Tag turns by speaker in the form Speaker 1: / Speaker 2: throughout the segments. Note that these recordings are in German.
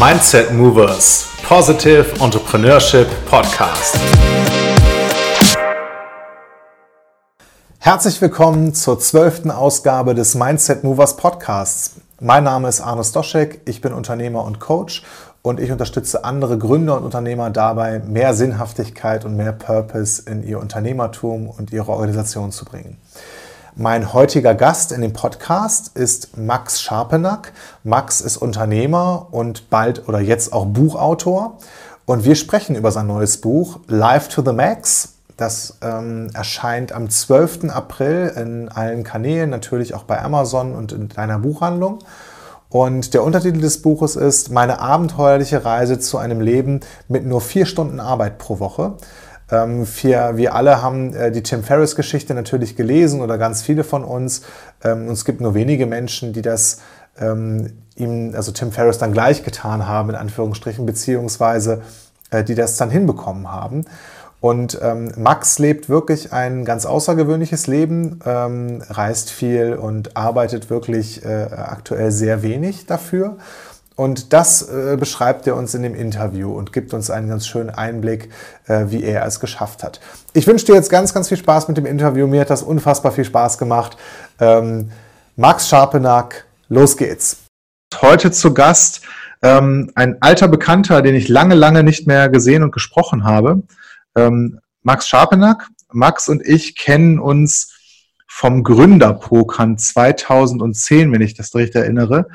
Speaker 1: Mindset Movers Positive Entrepreneurship Podcast. Herzlich willkommen zur zwölften Ausgabe des Mindset Movers Podcasts. Mein Name ist Arno Stoschek, ich bin Unternehmer und Coach und ich unterstütze andere Gründer und Unternehmer dabei, mehr Sinnhaftigkeit und mehr Purpose in ihr Unternehmertum und ihre Organisation zu bringen. Mein heutiger Gast in dem Podcast ist Max Scharpenack. Max ist Unternehmer und bald oder jetzt auch Buchautor. Und wir sprechen über sein neues Buch Live to the Max. Das ähm, erscheint am 12. April in allen Kanälen, natürlich auch bei Amazon und in deiner Buchhandlung. Und der Untertitel des Buches ist Meine abenteuerliche Reise zu einem Leben mit nur vier Stunden Arbeit pro Woche. Ähm, wir, wir alle haben äh, die Tim Ferriss-Geschichte natürlich gelesen oder ganz viele von uns. Ähm, und es gibt nur wenige Menschen, die das ähm, ihm, also Tim Ferriss, dann gleich getan haben, in Anführungsstrichen, beziehungsweise äh, die das dann hinbekommen haben. Und ähm, Max lebt wirklich ein ganz außergewöhnliches Leben, ähm, reist viel und arbeitet wirklich äh, aktuell sehr wenig dafür. Und das äh, beschreibt er uns in dem Interview und gibt uns einen ganz schönen Einblick, äh, wie er es geschafft hat. Ich wünsche dir jetzt ganz, ganz viel Spaß mit dem Interview. Mir hat das unfassbar viel Spaß gemacht. Ähm, Max Scharpenack, los geht's. Heute zu Gast ähm, ein alter Bekannter, den ich lange, lange nicht mehr gesehen und gesprochen habe. Ähm, Max Scharpenack. Max und ich kennen uns vom Gründerpokern 2010, wenn ich das richtig erinnere.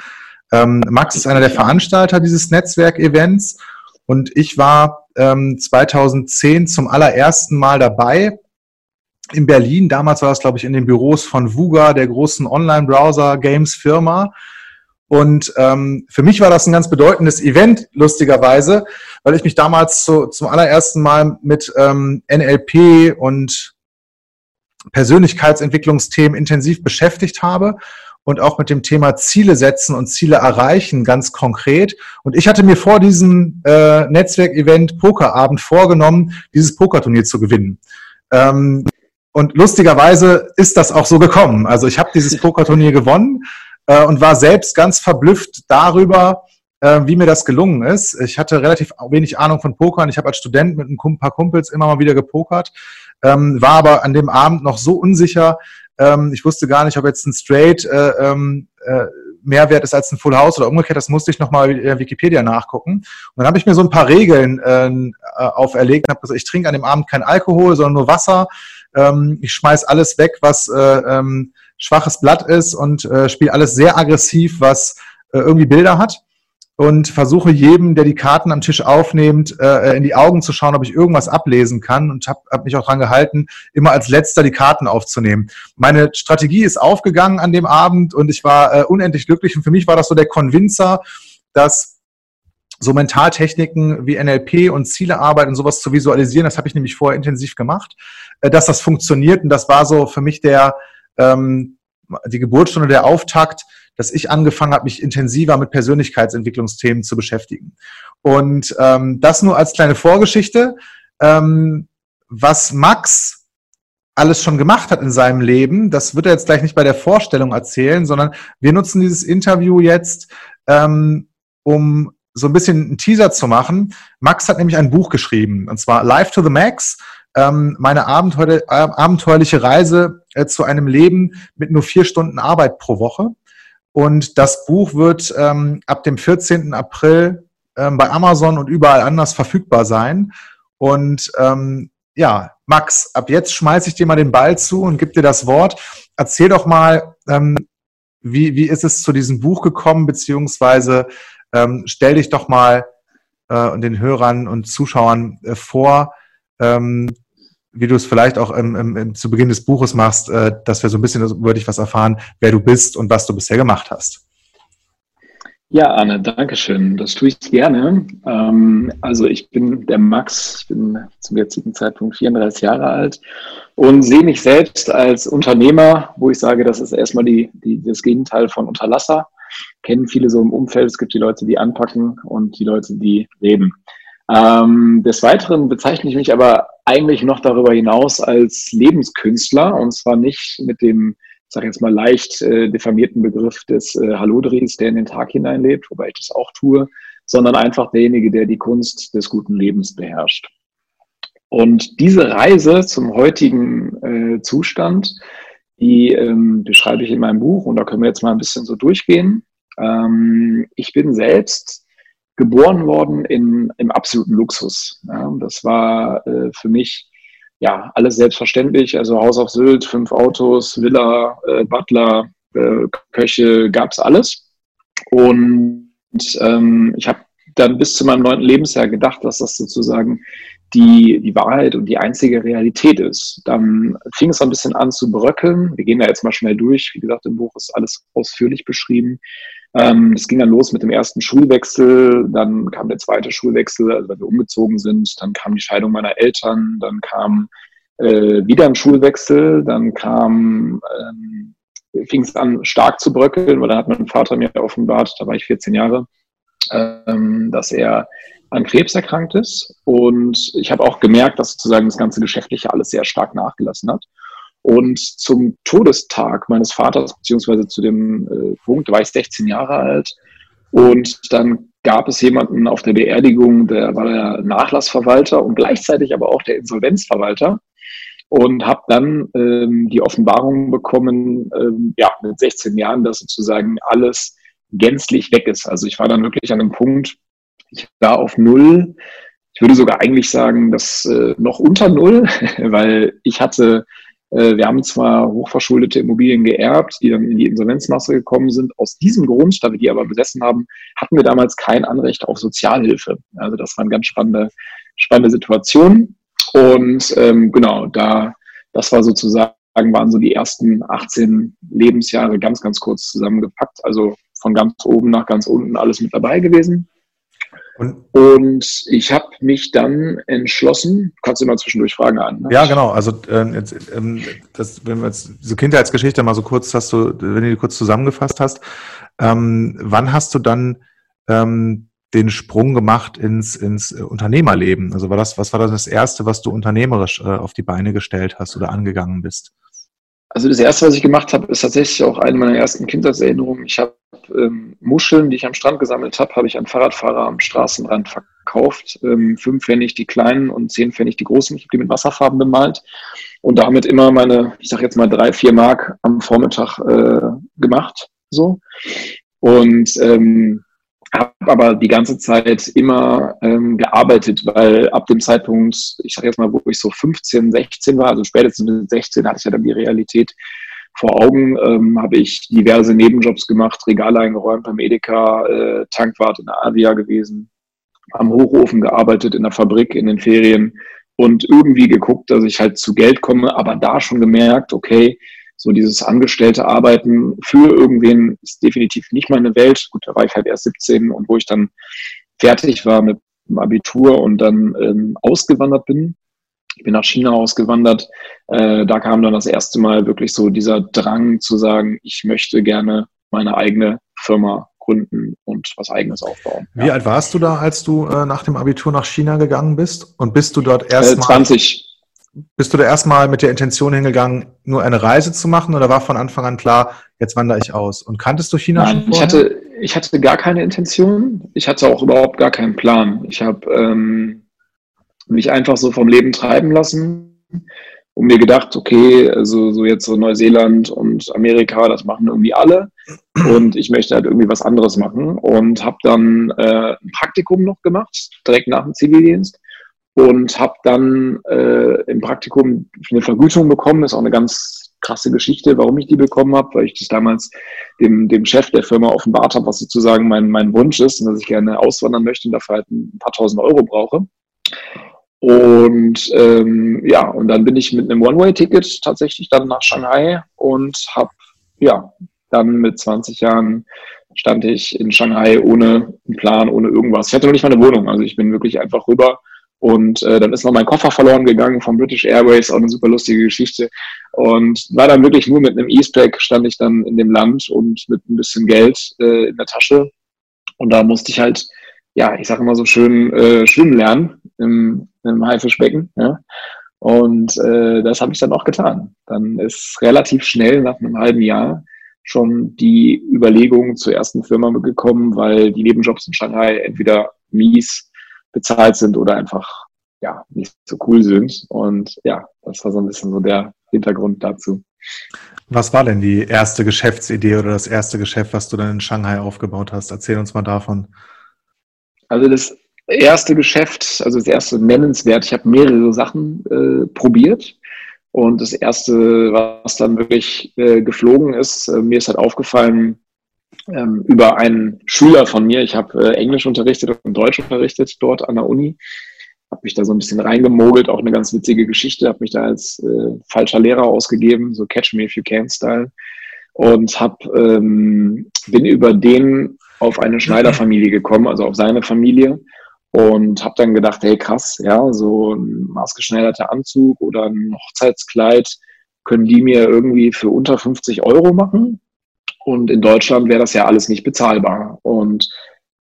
Speaker 1: Ähm, Max ist einer der Veranstalter dieses Netzwerkevents und ich war ähm, 2010 zum allerersten Mal dabei in Berlin. Damals war das, glaube ich, in den Büros von Vuga, der großen Online-Browser-Games-Firma. Und ähm, für mich war das ein ganz bedeutendes Event, lustigerweise, weil ich mich damals zu, zum allerersten Mal mit ähm, NLP und Persönlichkeitsentwicklungsthemen intensiv beschäftigt habe und auch mit dem Thema Ziele setzen und Ziele erreichen, ganz konkret. Und ich hatte mir vor diesem äh, Netzwerkevent Pokerabend vorgenommen, dieses Pokerturnier zu gewinnen. Ähm, und lustigerweise ist das auch so gekommen. Also ich habe dieses Pokerturnier gewonnen äh, und war selbst ganz verblüfft darüber, äh, wie mir das gelungen ist. Ich hatte relativ wenig Ahnung von Pokern. Ich habe als Student mit ein paar Kumpels immer mal wieder gepokert, ähm, war aber an dem Abend noch so unsicher, ähm, ich wusste gar nicht, ob jetzt ein Straight äh, ähm, äh, mehr wert ist als ein Full House oder umgekehrt. Das musste ich nochmal in Wikipedia nachgucken. Und dann habe ich mir so ein paar Regeln äh, äh auferlegt habe gesagt, ich trinke an dem Abend kein Alkohol, sondern nur Wasser. Ähm, ich schmeiß alles weg, was äh, ähm, schwaches Blatt ist und äh, spiele alles sehr aggressiv, was äh, irgendwie Bilder hat und versuche jedem, der die Karten am Tisch aufnimmt, äh, in die Augen zu schauen, ob ich irgendwas ablesen kann und habe hab mich auch dran gehalten, immer als letzter die Karten aufzunehmen. Meine Strategie ist aufgegangen an dem Abend und ich war äh, unendlich glücklich und für mich war das so der Konvinzer, dass so Mentaltechniken wie NLP und Zielearbeit und sowas zu visualisieren, das habe ich nämlich vorher intensiv gemacht, äh, dass das funktioniert und das war so für mich der ähm, die Geburtsstunde, der Auftakt, dass ich angefangen habe, mich intensiver mit Persönlichkeitsentwicklungsthemen zu beschäftigen. Und ähm, das nur als kleine Vorgeschichte. Ähm, was Max alles schon gemacht hat in seinem Leben, das wird er jetzt gleich nicht bei der Vorstellung erzählen, sondern wir nutzen dieses Interview jetzt, ähm, um so ein bisschen einen Teaser zu machen. Max hat nämlich ein Buch geschrieben, und zwar Live to the Max, ähm, meine abenteuer abenteuerliche Reise äh, zu einem Leben mit nur vier Stunden Arbeit pro Woche. Und das Buch wird ähm, ab dem 14. April ähm, bei Amazon und überall anders verfügbar sein. Und ähm, ja, Max, ab jetzt schmeiße ich dir mal den Ball zu und gebe dir das Wort. Erzähl doch mal, ähm, wie, wie ist es zu diesem Buch gekommen, beziehungsweise ähm, stell dich doch mal äh, den Hörern und Zuschauern äh, vor, ähm, wie du es vielleicht auch im, im, zu Beginn des Buches machst, äh, dass wir so ein bisschen über dich was erfahren, wer du bist und was du bisher gemacht hast.
Speaker 2: Ja, Anne, danke schön. Das tue ich gerne. Ähm, also ich bin der Max, ich bin zum jetzigen Zeitpunkt 34 Jahre alt und sehe mich selbst als Unternehmer, wo ich sage, das ist erstmal die, die, das Gegenteil von Unterlasser. Kennen viele so im Umfeld. Es gibt die Leute, die anpacken und die Leute, die reden. Ähm, des Weiteren bezeichne ich mich aber eigentlich noch darüber hinaus als Lebenskünstler und zwar nicht mit dem, ich sage jetzt mal leicht äh, diffamierten Begriff des äh, Hallodris, der in den Tag hineinlebt, wobei ich das auch tue, sondern einfach derjenige, der die Kunst des guten Lebens beherrscht. Und diese Reise zum heutigen äh, Zustand, die ähm, beschreibe ich in meinem Buch und da können wir jetzt mal ein bisschen so durchgehen. Ähm, ich bin selbst geboren worden in, im absoluten Luxus. Ja, das war äh, für mich ja alles selbstverständlich. Also Haus auf Sylt, fünf Autos, Villa, äh, Butler, äh, Köche, gab's alles. Und ähm, ich habe dann bis zu meinem neunten Lebensjahr gedacht, dass das sozusagen die, die Wahrheit und die einzige Realität ist. Dann fing es ein bisschen an zu bröckeln. Wir gehen da jetzt mal schnell durch. Wie gesagt, im Buch ist alles ausführlich beschrieben. Ähm, es ging dann los mit dem ersten Schulwechsel, dann kam der zweite Schulwechsel, also weil wir umgezogen sind, dann kam die Scheidung meiner Eltern, dann kam äh, wieder ein Schulwechsel, dann kam, ähm, fing es an stark zu bröckeln, weil dann hat mein Vater mir offenbart, da war ich 14 Jahre, ähm, dass er an Krebs erkrankt ist. Und ich habe auch gemerkt, dass sozusagen das ganze Geschäftliche alles sehr stark nachgelassen hat. Und zum Todestag meines Vaters, beziehungsweise zu dem äh, Punkt, war ich 16 Jahre alt. Und dann gab es jemanden auf der Beerdigung, der war der Nachlassverwalter und gleichzeitig aber auch der Insolvenzverwalter. Und habe dann ähm, die Offenbarung bekommen, ähm, ja, mit 16 Jahren, dass sozusagen alles gänzlich weg ist. Also ich war dann wirklich an einem Punkt, ich war auf Null. Ich würde sogar eigentlich sagen, dass äh, noch unter Null, weil ich hatte, wir haben zwar hochverschuldete Immobilien geerbt, die dann in die Insolvenzmasse gekommen sind. Aus diesem Grund, da wir die aber besessen haben, hatten wir damals kein Anrecht auf Sozialhilfe. Also das war eine ganz spannende, spannende Situation. Und ähm, genau, da, das war sozusagen, waren so die ersten 18 Lebensjahre ganz, ganz kurz zusammengepackt. Also von ganz oben nach ganz unten alles mit dabei gewesen. Und, und ich habe mich dann entschlossen, kannst du immer zwischendurch Fragen an.
Speaker 1: Ne? Ja, genau. Also äh, jetzt, ähm, das, wenn wir jetzt diese Kindheitsgeschichte mal so kurz hast du, wenn du die kurz zusammengefasst hast, ähm, wann hast du dann ähm, den Sprung gemacht ins, ins Unternehmerleben? Also war das, was war das, das erste, was du unternehmerisch äh, auf die Beine gestellt hast oder angegangen bist?
Speaker 2: Also das erste, was ich gemacht habe, ist tatsächlich auch eine meiner ersten Kindheitserinnerungen. Ich habe ähm, Muscheln, die ich am Strand gesammelt habe, habe ich an Fahradfahrer am Straßenrand verkauft. Ähm, fünf Pfennig die kleinen und zehn Pfennig die großen. Ich habe die mit Wasserfarben bemalt und damit immer meine, ich sage jetzt mal drei, vier Mark am Vormittag äh, gemacht. So. Und ähm, habe aber die ganze Zeit immer ähm, gearbeitet, weil ab dem Zeitpunkt, ich sage jetzt mal, wo ich so 15, 16 war, also spätestens mit 16 hatte ich ja dann die Realität vor Augen, ähm, habe ich diverse Nebenjobs gemacht, Regale eingeräumt beim Edeka, äh, Tankwart in der Avia gewesen, am Hochofen gearbeitet, in der Fabrik, in den Ferien und irgendwie geguckt, dass ich halt zu Geld komme, aber da schon gemerkt, okay, so dieses angestellte Arbeiten für irgendwen ist definitiv nicht meine Welt. Gut, da war ich halt erst 17 und wo ich dann fertig war mit dem Abitur und dann ähm, ausgewandert bin. Ich bin nach China ausgewandert. Äh, da kam dann das erste Mal wirklich so dieser Drang zu sagen, ich möchte gerne meine eigene Firma gründen und was eigenes aufbauen.
Speaker 1: Wie ja. alt warst du da, als du äh, nach dem Abitur nach China gegangen bist? Und bist du dort erst
Speaker 2: äh, 20.
Speaker 1: Bist du da erstmal mit der Intention hingegangen, nur eine Reise zu machen oder war von Anfang an klar, jetzt wandere ich aus? Und kanntest du China
Speaker 2: Nein, schon vorher? Ich hatte, ich hatte gar keine Intention. Ich hatte auch überhaupt gar keinen Plan. Ich habe ähm, mich einfach so vom Leben treiben lassen und mir gedacht, okay, also so jetzt so Neuseeland und Amerika, das machen irgendwie alle und ich möchte halt irgendwie was anderes machen und habe dann äh, ein Praktikum noch gemacht, direkt nach dem Zivildienst und habe dann äh, im Praktikum eine Vergütung bekommen. Das ist auch eine ganz krasse Geschichte, warum ich die bekommen habe, weil ich das damals dem, dem Chef der Firma offenbart habe, was sozusagen mein, mein Wunsch ist und dass ich gerne auswandern möchte und dafür halt ein paar tausend Euro brauche. Und ähm, ja, und dann bin ich mit einem One-Way-Ticket tatsächlich dann nach Shanghai und habe ja dann mit 20 Jahren stand ich in Shanghai ohne einen Plan, ohne irgendwas. Ich hatte noch nicht mal eine Wohnung, also ich bin wirklich einfach rüber und äh, dann ist noch mein Koffer verloren gegangen von British Airways, auch eine super lustige Geschichte. Und war dann wirklich nur mit einem E-Spec stand ich dann in dem Land und mit ein bisschen Geld äh, in der Tasche. Und da musste ich halt, ja, ich sage immer so schön, äh, schwimmen lernen im, im Haifischbecken. Ja. Und äh, das habe ich dann auch getan. Dann ist relativ schnell nach einem halben Jahr schon die Überlegung zur ersten Firma gekommen, weil die Nebenjobs in Shanghai entweder mies bezahlt sind oder einfach ja nicht so cool sind. Und ja, das war so ein bisschen so der Hintergrund dazu.
Speaker 1: Was war denn die erste Geschäftsidee oder das erste Geschäft, was du dann in Shanghai aufgebaut hast? Erzähl uns mal davon.
Speaker 2: Also das erste Geschäft, also das erste nennenswert, ich habe mehrere Sachen äh, probiert. Und das erste, was dann wirklich äh, geflogen ist, äh, mir ist halt aufgefallen, ähm, über einen Schüler von mir, ich habe äh, Englisch unterrichtet und Deutsch unterrichtet dort an der Uni, habe mich da so ein bisschen reingemogelt, auch eine ganz witzige Geschichte, habe mich da als äh, falscher Lehrer ausgegeben, so Catch Me If You Can Style und hab, ähm, bin über den auf eine Schneiderfamilie gekommen, also auf seine Familie und habe dann gedacht, hey krass, ja, so ein maßgeschneiderter Anzug oder ein Hochzeitskleid können die mir irgendwie für unter 50 Euro machen. Und in Deutschland wäre das ja alles nicht bezahlbar. Und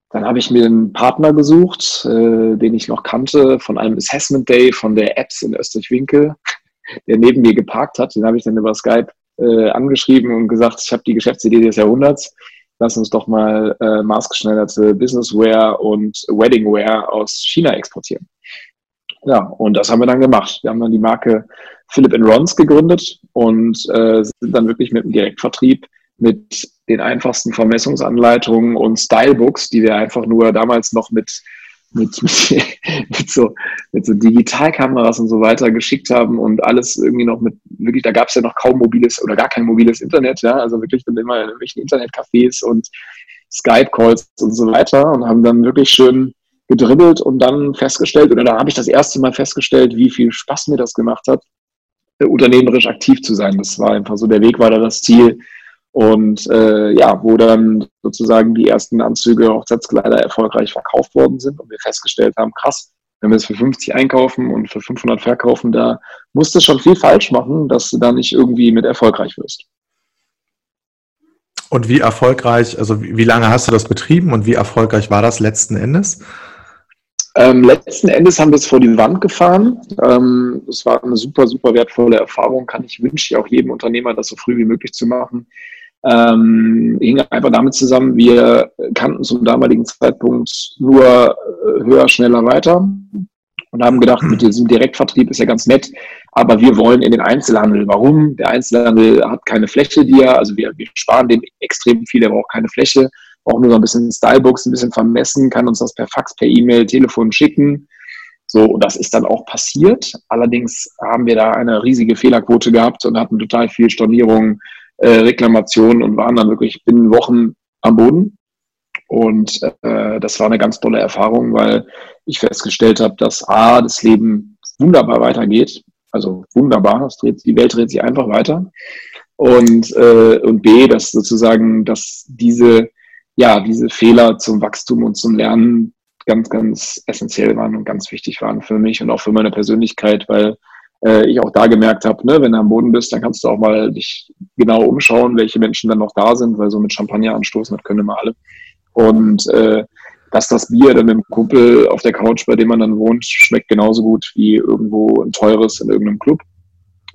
Speaker 2: dann habe ich mir einen Partner gesucht, äh, den ich noch kannte von einem Assessment Day von der Apps in Österreich-Winkel, der neben mir geparkt hat. Den habe ich dann über Skype äh, angeschrieben und gesagt, ich habe die Geschäftsidee des Jahrhunderts lass uns doch mal äh, maßgeschneiderte Businesswear und Weddingwear aus China exportieren. Ja, und das haben wir dann gemacht. Wir haben dann die Marke Philip Rons gegründet und äh, sind dann wirklich mit dem Direktvertrieb mit den einfachsten Vermessungsanleitungen und Stylebooks, die wir einfach nur damals noch mit mit, mit, so, mit so Digitalkameras und so weiter geschickt haben und alles irgendwie noch mit, wirklich, da gab es ja noch kaum mobiles oder gar kein mobiles Internet, ja, also wirklich dann immer in irgendwelchen Internetcafés und Skype-Calls und so weiter und haben dann wirklich schön gedribbelt und dann festgestellt, oder da habe ich das erste Mal festgestellt, wie viel Spaß mir das gemacht hat, unternehmerisch aktiv zu sein. Das war einfach so, der Weg war da das Ziel, und äh, ja, wo dann sozusagen die ersten Anzüge Hochzeitskleider erfolgreich verkauft worden sind und wir festgestellt haben, krass, wenn wir es für 50 einkaufen und für 500 verkaufen, da musst du schon viel falsch machen, dass du da nicht irgendwie mit erfolgreich wirst.
Speaker 1: Und wie erfolgreich, also wie lange hast du das betrieben und wie erfolgreich war das letzten Endes?
Speaker 2: Ähm, letzten Endes haben wir es vor die Wand gefahren. Ähm, das war eine super, super wertvolle Erfahrung. Kann ich wünsche auch jedem Unternehmer, das so früh wie möglich zu machen ähm, hing einfach damit zusammen, wir kannten zum damaligen Zeitpunkt nur äh, höher, schneller, weiter und haben gedacht, mit diesem Direktvertrieb ist ja ganz nett, aber wir wollen in den Einzelhandel. Warum? Der Einzelhandel hat keine Fläche, die er, also wir, wir sparen dem extrem viel, er braucht keine Fläche, braucht nur so ein bisschen Stylebooks, ein bisschen vermessen, kann uns das per Fax, per E-Mail, Telefon schicken. So, und das ist dann auch passiert. Allerdings haben wir da eine riesige Fehlerquote gehabt und hatten total viel Stornierungen, äh, Reklamationen und waren dann wirklich binnen Wochen am Boden. Und äh, das war eine ganz tolle Erfahrung, weil ich festgestellt habe, dass A, das Leben wunderbar weitergeht. Also wunderbar, dreht, die Welt dreht sich einfach weiter. Und, äh, und B, dass sozusagen, dass diese, ja, diese Fehler zum Wachstum und zum Lernen ganz, ganz essentiell waren und ganz wichtig waren für mich und auch für meine Persönlichkeit, weil äh, ich auch da gemerkt habe, ne, wenn du am Boden bist, dann kannst du auch mal dich genau umschauen, welche Menschen dann noch da sind, weil so mit Champagner anstoßen, das können immer alle. Und äh, dass das Bier dann mit dem Kumpel auf der Couch, bei dem man dann wohnt, schmeckt genauso gut wie irgendwo ein teures in irgendeinem Club.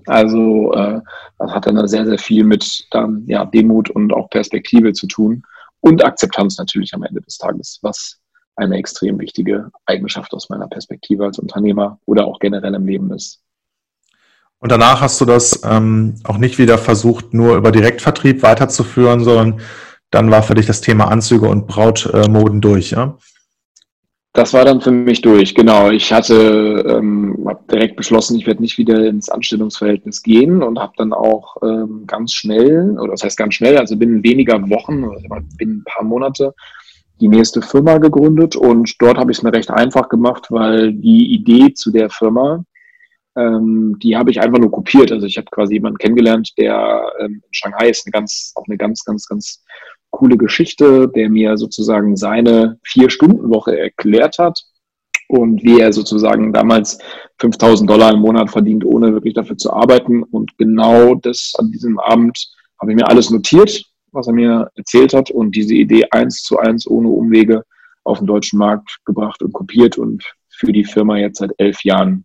Speaker 2: Also äh, das hat dann sehr, sehr viel mit dann, ja, Demut und auch Perspektive zu tun und Akzeptanz natürlich am Ende des Tages, was eine extrem wichtige Eigenschaft aus meiner Perspektive als Unternehmer oder auch generell im Leben ist.
Speaker 1: Und danach hast du das ähm, auch nicht wieder versucht, nur über Direktvertrieb weiterzuführen, sondern dann war für dich das Thema Anzüge und Brautmoden durch, ja?
Speaker 2: Das war dann für mich durch, genau. Ich hatte ähm, hab direkt beschlossen, ich werde nicht wieder ins Anstellungsverhältnis gehen und habe dann auch ähm, ganz schnell, oder das heißt ganz schnell, also binnen weniger Wochen, oder binnen ein paar Monate, die nächste Firma gegründet und dort habe ich es mir recht einfach gemacht, weil die Idee zu der Firma ähm, die habe ich einfach nur kopiert. Also ich habe quasi jemanden kennengelernt, der ähm, in Shanghai ist eine ganz, auch eine ganz, ganz, ganz coole Geschichte, der mir sozusagen seine Vier-Stunden-Woche erklärt hat und wie er sozusagen damals 5000 Dollar im Monat verdient, ohne wirklich dafür zu arbeiten. Und genau das an diesem Abend habe ich mir alles notiert, was er mir erzählt hat und diese Idee eins zu eins ohne Umwege auf den deutschen Markt gebracht und kopiert und für die Firma jetzt seit elf Jahren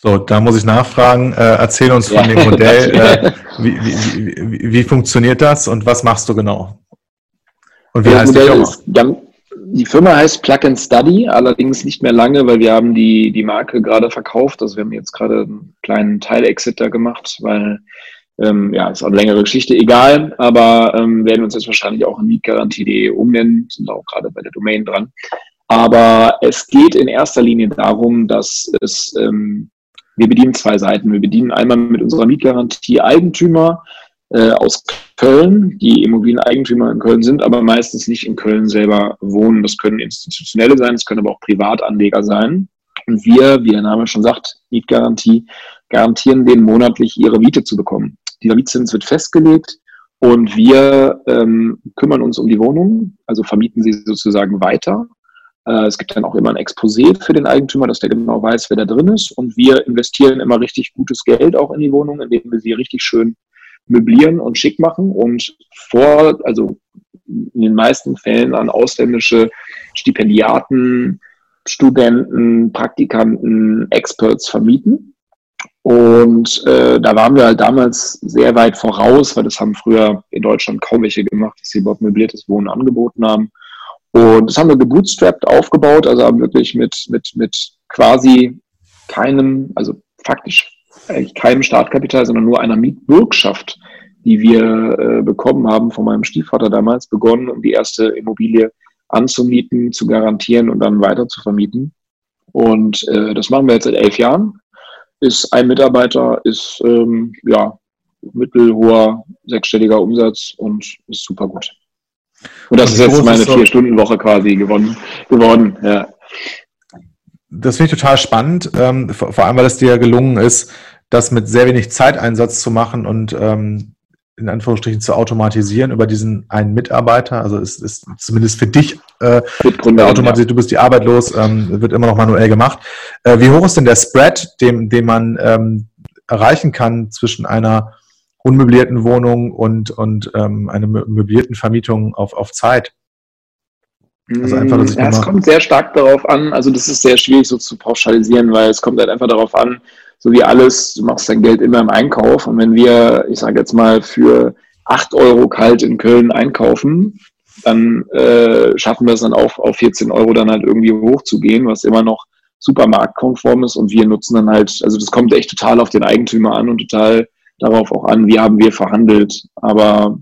Speaker 1: So, da muss ich nachfragen. Äh, erzähl uns von ja, dem Modell. Äh, wie, wie, wie, wie, funktioniert das und was machst du genau?
Speaker 2: Und wie heißt Modell die Firma? Ist, die Firma heißt Plug and Study, allerdings nicht mehr lange, weil wir haben die, die Marke gerade verkauft. Also wir haben jetzt gerade einen kleinen Teil-Exit da gemacht, weil ähm, ja, ist auch eine längere Geschichte, egal, aber ähm, werden uns jetzt wahrscheinlich auch in mietgarantie.de umnennen, sind auch gerade bei der Domain dran. Aber es geht in erster Linie darum, dass es ähm, wir bedienen zwei Seiten. Wir bedienen einmal mit unserer Mietgarantie Eigentümer äh, aus Köln, die Immobilieneigentümer in Köln sind, aber meistens nicht in Köln selber wohnen. Das können institutionelle sein, es können aber auch Privatanleger sein. Und wir, wie der Name schon sagt, Mietgarantie, garantieren denen monatlich ihre Miete zu bekommen. Dieser Mietzins wird festgelegt und wir ähm, kümmern uns um die Wohnung, also vermieten sie sozusagen weiter es gibt dann auch immer ein Exposé für den Eigentümer, dass der genau weiß, wer da drin ist. Und wir investieren immer richtig gutes Geld auch in die Wohnung, indem wir sie richtig schön möblieren und schick machen und vor, also in den meisten Fällen an ausländische Stipendiaten, Studenten, Praktikanten, Experts vermieten. Und äh, da waren wir halt damals sehr weit voraus, weil das haben früher in Deutschland kaum welche gemacht, dass sie überhaupt möbliertes Wohnen angeboten haben. Und das haben wir gebootstrapped aufgebaut, also haben wirklich mit, mit, mit quasi keinem, also faktisch eigentlich keinem Startkapital, sondern nur einer Mietbürgschaft, die wir äh, bekommen haben von meinem Stiefvater damals, begonnen, um die erste Immobilie anzumieten, zu garantieren und dann weiter zu vermieten. Und äh, das machen wir jetzt seit elf Jahren. Ist ein Mitarbeiter, ist ähm, ja mittelhoher sechsstelliger Umsatz und ist super gut. Und das ist jetzt meine Vier-Stunden-Woche quasi gewonnen, geworden. Ja.
Speaker 1: Das finde ich total spannend, ähm, vor, vor, allem, weil es dir gelungen ist, das mit sehr wenig Zeiteinsatz zu machen und ähm, in Anführungsstrichen zu automatisieren über diesen einen Mitarbeiter. Also es ist zumindest für dich äh, automatisiert, ja. du bist die Arbeit los, ähm, wird immer noch manuell gemacht. Äh, wie hoch ist denn der Spread, den, den man ähm, erreichen kann zwischen einer unmöblierten Wohnung und, und ähm, eine möblierten Vermietung auf, auf Zeit.
Speaker 2: Also einfach, dass ich ja, es kommt sehr stark darauf an, also das ist sehr schwierig so zu pauschalisieren, weil es kommt halt einfach darauf an, so wie alles, du machst dein Geld immer im Einkauf und wenn wir, ich sage jetzt mal, für 8 Euro kalt in Köln einkaufen, dann äh, schaffen wir es dann auch auf 14 Euro dann halt irgendwie hochzugehen, was immer noch supermarktkonform ist und wir nutzen dann halt, also das kommt echt total auf den Eigentümer an und total darauf auch an, wie haben wir verhandelt. Aber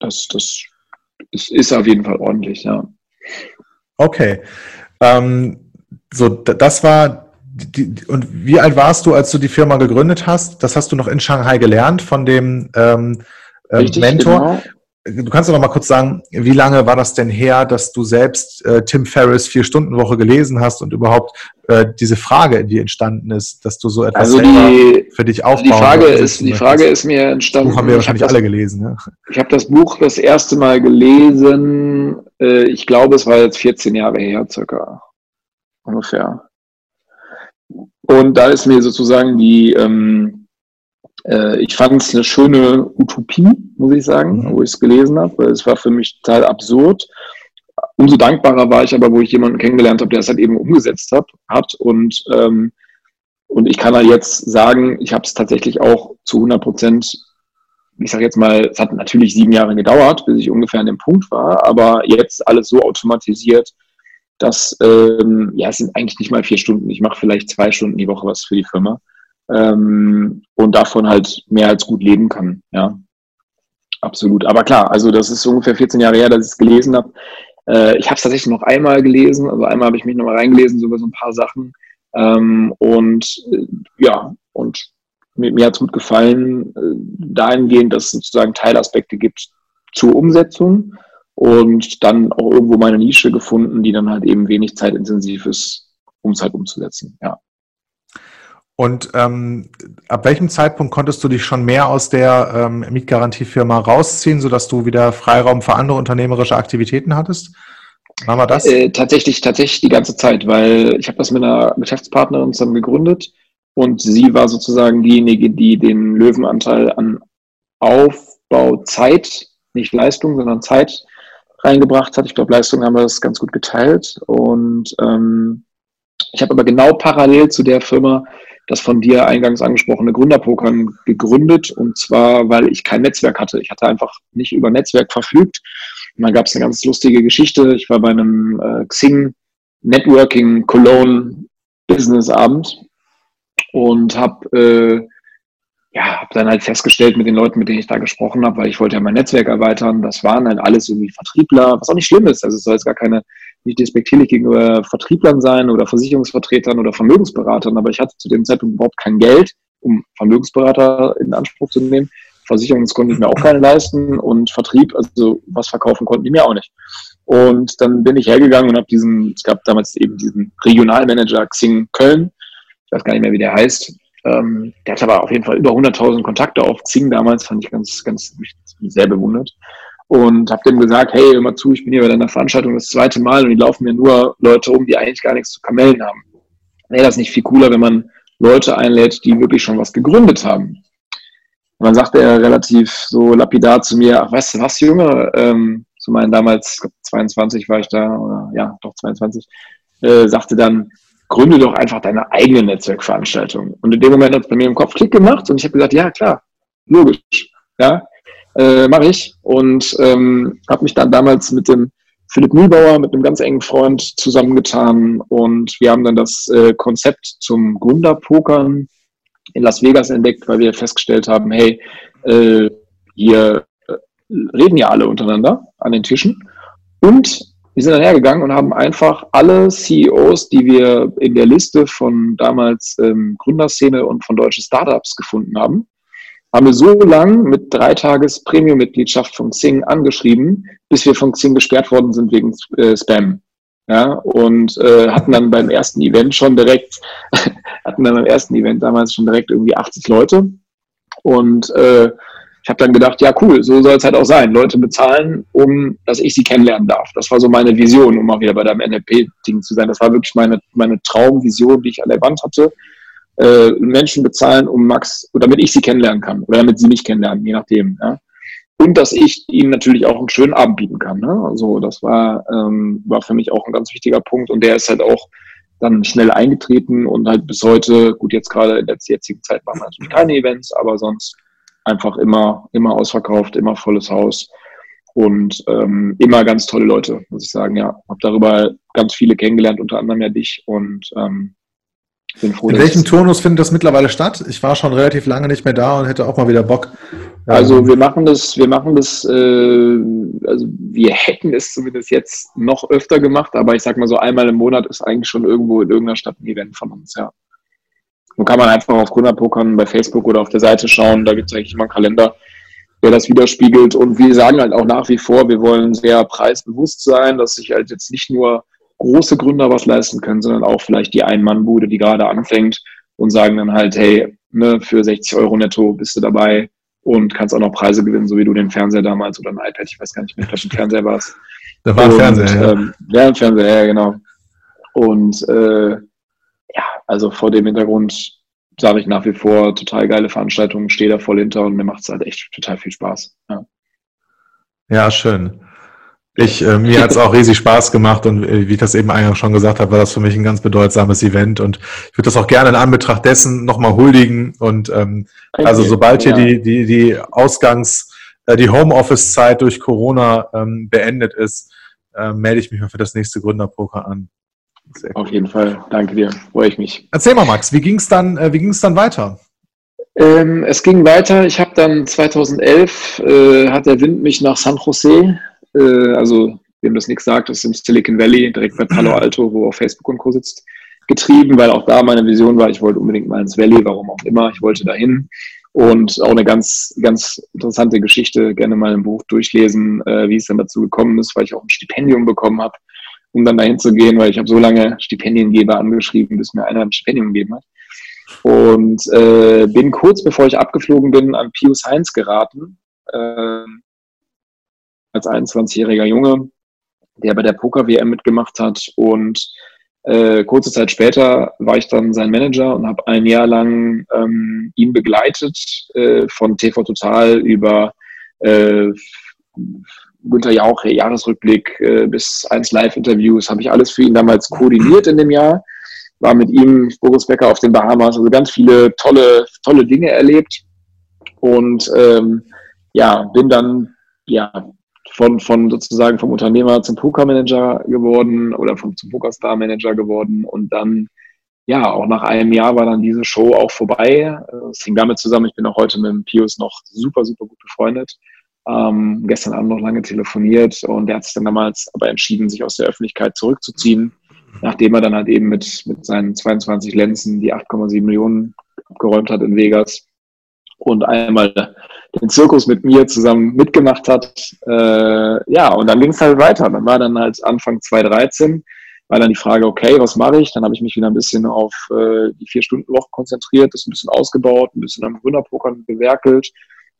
Speaker 2: das, das ist, ist auf jeden Fall ordentlich, ja.
Speaker 1: Okay. Ähm, so, das war die, und wie alt warst du, als du die Firma gegründet hast? Das hast du noch in Shanghai gelernt von dem ähm, äh, Richtig, Mentor. Genau. Du kannst doch noch mal kurz sagen, wie lange war das denn her, dass du selbst äh, Tim Ferriss Vier-Stunden-Woche gelesen hast und überhaupt äh, diese Frage, die entstanden ist, dass du so etwas
Speaker 2: also die,
Speaker 1: für dich aufbauen
Speaker 2: Die Frage ist, die Frage ist mir entstanden.
Speaker 1: Das Buch haben wir wahrscheinlich alle gelesen. Ja?
Speaker 2: Ich habe das Buch das erste Mal gelesen. Äh, ich glaube, es war jetzt 14 Jahre her, circa ungefähr. Und da ist mir sozusagen die ähm, äh, ich fand es eine schöne Utopie, muss ich sagen, mhm. wo ich es gelesen habe, weil es war für mich total absurd. Umso dankbarer war ich aber, wo ich jemanden kennengelernt habe, der es halt eben umgesetzt hat, hat und ähm, und ich kann halt jetzt sagen, ich habe es tatsächlich auch zu 100 Prozent, ich sage jetzt mal, es hat natürlich sieben Jahre gedauert, bis ich ungefähr an dem Punkt war, aber jetzt alles so automatisiert, dass, ähm, ja, es sind eigentlich nicht mal vier Stunden. Ich mache vielleicht zwei Stunden die Woche was für die Firma ähm, und davon halt mehr als gut leben kann. Ja, absolut. Aber klar, also das ist ungefähr 14 Jahre her, dass ich es gelesen habe. Äh, ich habe es tatsächlich noch einmal gelesen, also einmal habe ich mich noch mal reingelesen so über so ein paar Sachen. Ähm, und äh, ja, und mir, mir hat es gut gefallen, äh, dahingehend, dass es sozusagen Teilaspekte gibt zur Umsetzung und dann auch irgendwo meine Nische gefunden, die dann halt eben wenig zeitintensiv ist, um es halt umzusetzen. Ja.
Speaker 1: Und ähm, ab welchem Zeitpunkt konntest du dich schon mehr aus der ähm, Mietgarantiefirma rausziehen, sodass du wieder Freiraum für andere unternehmerische Aktivitäten hattest?
Speaker 2: Machen wir das? Äh, tatsächlich, tatsächlich die ganze Zeit, weil ich habe das mit einer Geschäftspartnerin zusammen gegründet und sie war sozusagen diejenige, die den Löwenanteil an Aufbauzeit, nicht Leistung, sondern Zeit reingebracht hat. Ich glaube, Leistung haben wir das ganz gut geteilt und ähm, ich habe aber genau parallel zu der Firma das von dir eingangs angesprochene Gründerpokern gegründet. Und zwar, weil ich kein Netzwerk hatte. Ich hatte einfach nicht über Netzwerk verfügt. Und dann gab es eine ganz lustige Geschichte. Ich war bei einem äh, Xing Networking Cologne Business Abend und habe äh, ja, habe dann halt festgestellt mit den Leuten, mit denen ich da gesprochen habe, weil ich wollte ja mein Netzwerk erweitern. Das waren halt alles irgendwie Vertriebler, was auch nicht schlimm ist. Also es soll jetzt gar keine nicht despektierlich gegenüber Vertrieblern sein oder Versicherungsvertretern oder Vermögensberatern, aber ich hatte zu dem Zeitpunkt überhaupt kein Geld, um Vermögensberater in Anspruch zu nehmen. Versicherungen konnte ich mir auch keine leisten und Vertrieb, also was verkaufen konnten die mir auch nicht. Und dann bin ich hergegangen und habe diesen, es gab damals eben diesen Regionalmanager Xing Köln, ich weiß gar nicht mehr, wie der heißt, ähm, der hat aber auf jeden Fall über 100.000 Kontakte auf Xing damals, fand ich ganz, ganz sehr bewundert. Und habe dem gesagt, hey, hör mal zu, ich bin hier bei deiner Veranstaltung das zweite Mal und die laufen mir nur Leute um, die eigentlich gar nichts zu kamellen haben. Wäre das nicht viel cooler, wenn man Leute einlädt, die wirklich schon was gegründet haben? Und dann sagte er relativ so lapidar zu mir, ach, weißt du was, Junge, ähm, zu meinen damals, 22 war ich da, oder ja, doch 22, äh, sagte dann, gründe doch einfach deine eigene Netzwerkveranstaltung. Und in dem Moment hat es bei mir im Kopf Klick gemacht und ich habe gesagt, ja klar, logisch, ja, äh, mache ich. Und ähm, habe mich dann damals mit dem Philipp Mühlbauer, mit einem ganz engen Freund zusammengetan und wir haben dann das äh, Konzept zum Gründerpokern in Las Vegas entdeckt, weil wir festgestellt haben, hey, äh, hier äh, reden ja alle untereinander an den Tischen und wir sind dann hergegangen und haben einfach alle CEOs, die wir in der Liste von damals ähm, Gründerszene und von deutschen Startups gefunden haben, haben wir so lang mit drei Tages Premium-Mitgliedschaft von Xing angeschrieben, bis wir von Xing gesperrt worden sind wegen äh, Spam. Ja, und äh, hatten dann beim ersten Event schon direkt, hatten dann beim ersten Event damals schon direkt irgendwie 80 Leute. Und äh, ich habe dann gedacht, ja cool, so soll es halt auch sein. Leute bezahlen, um dass ich sie kennenlernen darf. Das war so meine Vision, um mal wieder bei deinem NLP-Ding zu sein. Das war wirklich meine, meine Traumvision, die ich an der Wand hatte. Äh, Menschen bezahlen, um Max, damit ich sie kennenlernen kann oder damit sie mich kennenlernen, je nachdem. Ja. Und dass ich ihnen natürlich auch einen schönen Abend bieten kann. Ne? Also das war, ähm, war für mich auch ein ganz wichtiger Punkt und der ist halt auch dann schnell eingetreten und halt bis heute, gut, jetzt gerade in der jetzigen Zeit waren natürlich keine Events, aber sonst einfach immer, immer ausverkauft, immer volles Haus und ähm, immer ganz tolle Leute, muss ich sagen. Ja, habe darüber ganz viele kennengelernt, unter anderem ja dich und ähm,
Speaker 1: bin froh. In welchem Turnus findet das mittlerweile statt? Ich war schon relativ lange nicht mehr da und hätte auch mal wieder Bock.
Speaker 2: Also ähm, wir machen das, wir machen das, äh, also wir hätten es zumindest jetzt noch öfter gemacht, aber ich sag mal so einmal im Monat ist eigentlich schon irgendwo in irgendeiner Stadt ein Event von uns, ja. Nun kann man einfach auf Gründerpokern bei Facebook oder auf der Seite schauen, da gibt es eigentlich immer einen Kalender, der das widerspiegelt. Und wir sagen halt auch nach wie vor, wir wollen sehr preisbewusst sein, dass sich halt jetzt nicht nur große Gründer was leisten können, sondern auch vielleicht die Ein-Mann-Bude, die gerade anfängt und sagen dann halt, hey, ne, für 60 Euro netto bist du dabei und kannst auch noch Preise gewinnen, so wie du den Fernseher damals oder ein iPad, ich weiß gar nicht mehr, ob du Fernseher warst.
Speaker 1: Da war ein Fernseher, ja.
Speaker 2: Ähm, ja, ein Fernseher, ja, genau. Und äh, ja, also vor dem Hintergrund sage ich nach wie vor, total geile Veranstaltungen, stehe da voll hinter und mir macht es halt echt total viel Spaß. Ja,
Speaker 1: ja schön. Ich, äh, mir hat es auch riesig Spaß gemacht und äh, wie ich das eben eingangs schon gesagt habe, war das für mich ein ganz bedeutsames Event und ich würde das auch gerne in Anbetracht dessen nochmal huldigen und ähm, okay. also sobald hier ja. die, die, die Ausgangs-, äh, die Homeoffice-Zeit durch Corona ähm, beendet ist, äh, melde ich mich mal für das nächste Gründerpoker an.
Speaker 2: Auf jeden Fall, danke dir, freue ich mich.
Speaker 1: Erzähl mal, Max, wie ging es dann, äh, wie ging's dann weiter?
Speaker 2: Ähm, es ging weiter. Ich habe dann 2011 äh, hat der Wind mich nach San Jose, äh, also wem das nichts sagt, ist im Silicon Valley, direkt bei Palo Alto, wo auch Facebook und Co. sitzt, getrieben, weil auch da meine Vision war, ich wollte unbedingt mal ins Valley, warum auch immer, ich wollte dahin. Und auch eine ganz, ganz interessante Geschichte, gerne mal im Buch durchlesen, äh, wie es dann dazu gekommen ist, weil ich auch ein Stipendium bekommen habe um dann dahin zu gehen, weil ich habe so lange Stipendiengeber angeschrieben, bis mir einer ein Stipendium gegeben hat. Und äh, bin kurz bevor ich abgeflogen bin an Pius Heinz geraten, äh, als 21-jähriger Junge, der bei der Poker-WM mitgemacht hat. Und äh, kurze Zeit später war ich dann sein Manager und habe ein Jahr lang ähm, ihn begleitet, äh, von TV Total über äh, Günther Jauch, Jahresrückblick äh, bis eins Live-Interviews, habe ich alles für ihn damals koordiniert in dem Jahr, war mit ihm, Boris Becker, auf den Bahamas, also ganz viele tolle, tolle Dinge erlebt. Und ähm, ja, bin dann ja von, von sozusagen vom Unternehmer zum Pokermanager geworden oder vom, zum Pokerstar-Manager geworden und dann ja, auch nach einem Jahr war dann diese Show auch vorbei. Es hing damit zusammen, ich bin auch heute mit dem Pius noch super, super gut befreundet. Ähm, gestern Abend noch lange telefoniert und er hat sich dann damals aber entschieden, sich aus der Öffentlichkeit zurückzuziehen, nachdem er dann halt eben mit, mit seinen 22 Lenzen die 8,7 Millionen abgeräumt hat in Vegas und einmal den Zirkus mit mir zusammen mitgemacht hat. Äh, ja, und dann ging es halt weiter. Dann war dann halt Anfang 2013, war dann die Frage, okay, was mache ich? Dann habe ich mich wieder ein bisschen auf äh, die Vier-Stunden-Woche konzentriert, das ein bisschen ausgebaut, ein bisschen am Gründerpokern gewerkelt.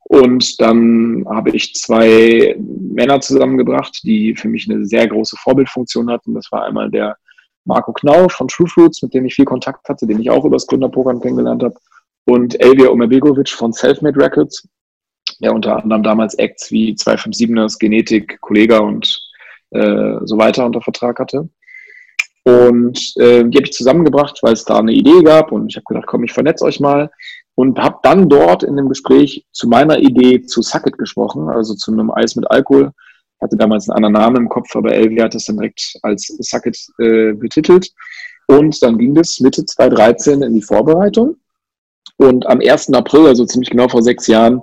Speaker 2: Und dann habe ich zwei Männer zusammengebracht, die für mich eine sehr große Vorbildfunktion hatten. Das war einmal der Marco Knau von True Fruits, mit dem ich viel Kontakt hatte, den ich auch über das Gründerpokern kennengelernt habe und Elvia Omerbegovic von Selfmade Records, der unter anderem damals Acts wie 257ers, Genetik, Kollega und äh, so weiter unter Vertrag hatte. Und äh, die habe ich zusammengebracht, weil es da eine Idee gab und ich habe gedacht, komm, ich vernetze euch mal und habe dann dort in dem Gespräch zu meiner Idee zu Sucket gesprochen, also zu einem Eis mit Alkohol. Hatte damals einen anderen Namen im Kopf, aber Elvia hat das dann direkt als Sucket äh, betitelt. Und dann ging das Mitte 2013 in die Vorbereitung. Und am 1. April, also ziemlich genau vor sechs Jahren,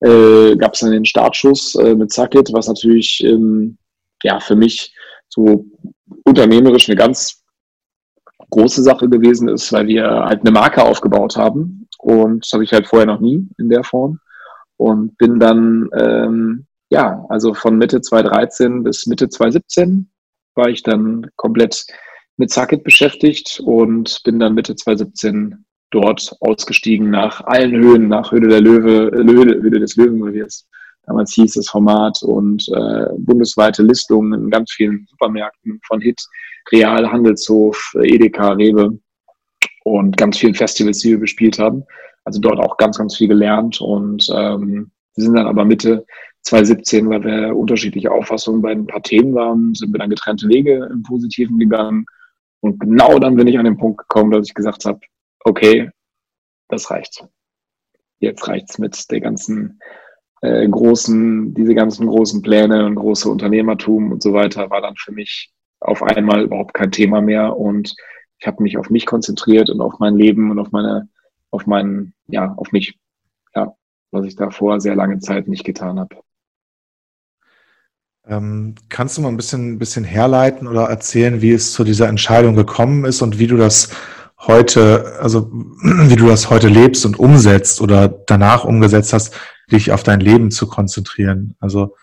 Speaker 2: äh, gab es dann den Startschuss äh, mit Zacket, was natürlich ähm, ja für mich so unternehmerisch eine ganz große Sache gewesen ist, weil wir halt eine Marke aufgebaut haben. Und das habe ich halt vorher noch nie in der Form. Und bin dann, ähm, ja, also von Mitte 2013 bis Mitte 2017 war ich dann komplett mit Zacket beschäftigt und bin dann Mitte 2017 dort ausgestiegen nach allen Höhen, nach Höhle der Löwe, Höhle, Höhle des Löwen, wie es damals hieß, das Format und äh, bundesweite Listungen in ganz vielen Supermärkten von Hit, Real, Handelshof, Edeka, Rewe und ganz vielen Festivals, die wir bespielt haben. Also dort auch ganz, ganz viel gelernt und ähm, wir sind dann aber Mitte 2017, weil wir unterschiedliche Auffassungen bei ein paar Themen waren, sind wir dann getrennte Wege im Positiven gegangen. Und genau dann bin ich an den Punkt gekommen, dass ich gesagt habe, okay, das reicht. Jetzt reicht's mit der ganzen äh, großen, diese ganzen großen Pläne und große Unternehmertum und so weiter war dann für mich auf einmal überhaupt kein Thema mehr und ich habe mich auf mich konzentriert und auf mein Leben und auf meine, auf meinen, ja, auf mich, ja, was ich davor sehr lange Zeit nicht getan habe.
Speaker 1: Ähm, kannst du mal ein bisschen, ein bisschen herleiten oder erzählen, wie es zu dieser Entscheidung gekommen ist und wie du das heute, also wie du das heute lebst und umsetzt oder danach umgesetzt hast, dich auf dein Leben zu konzentrieren? Also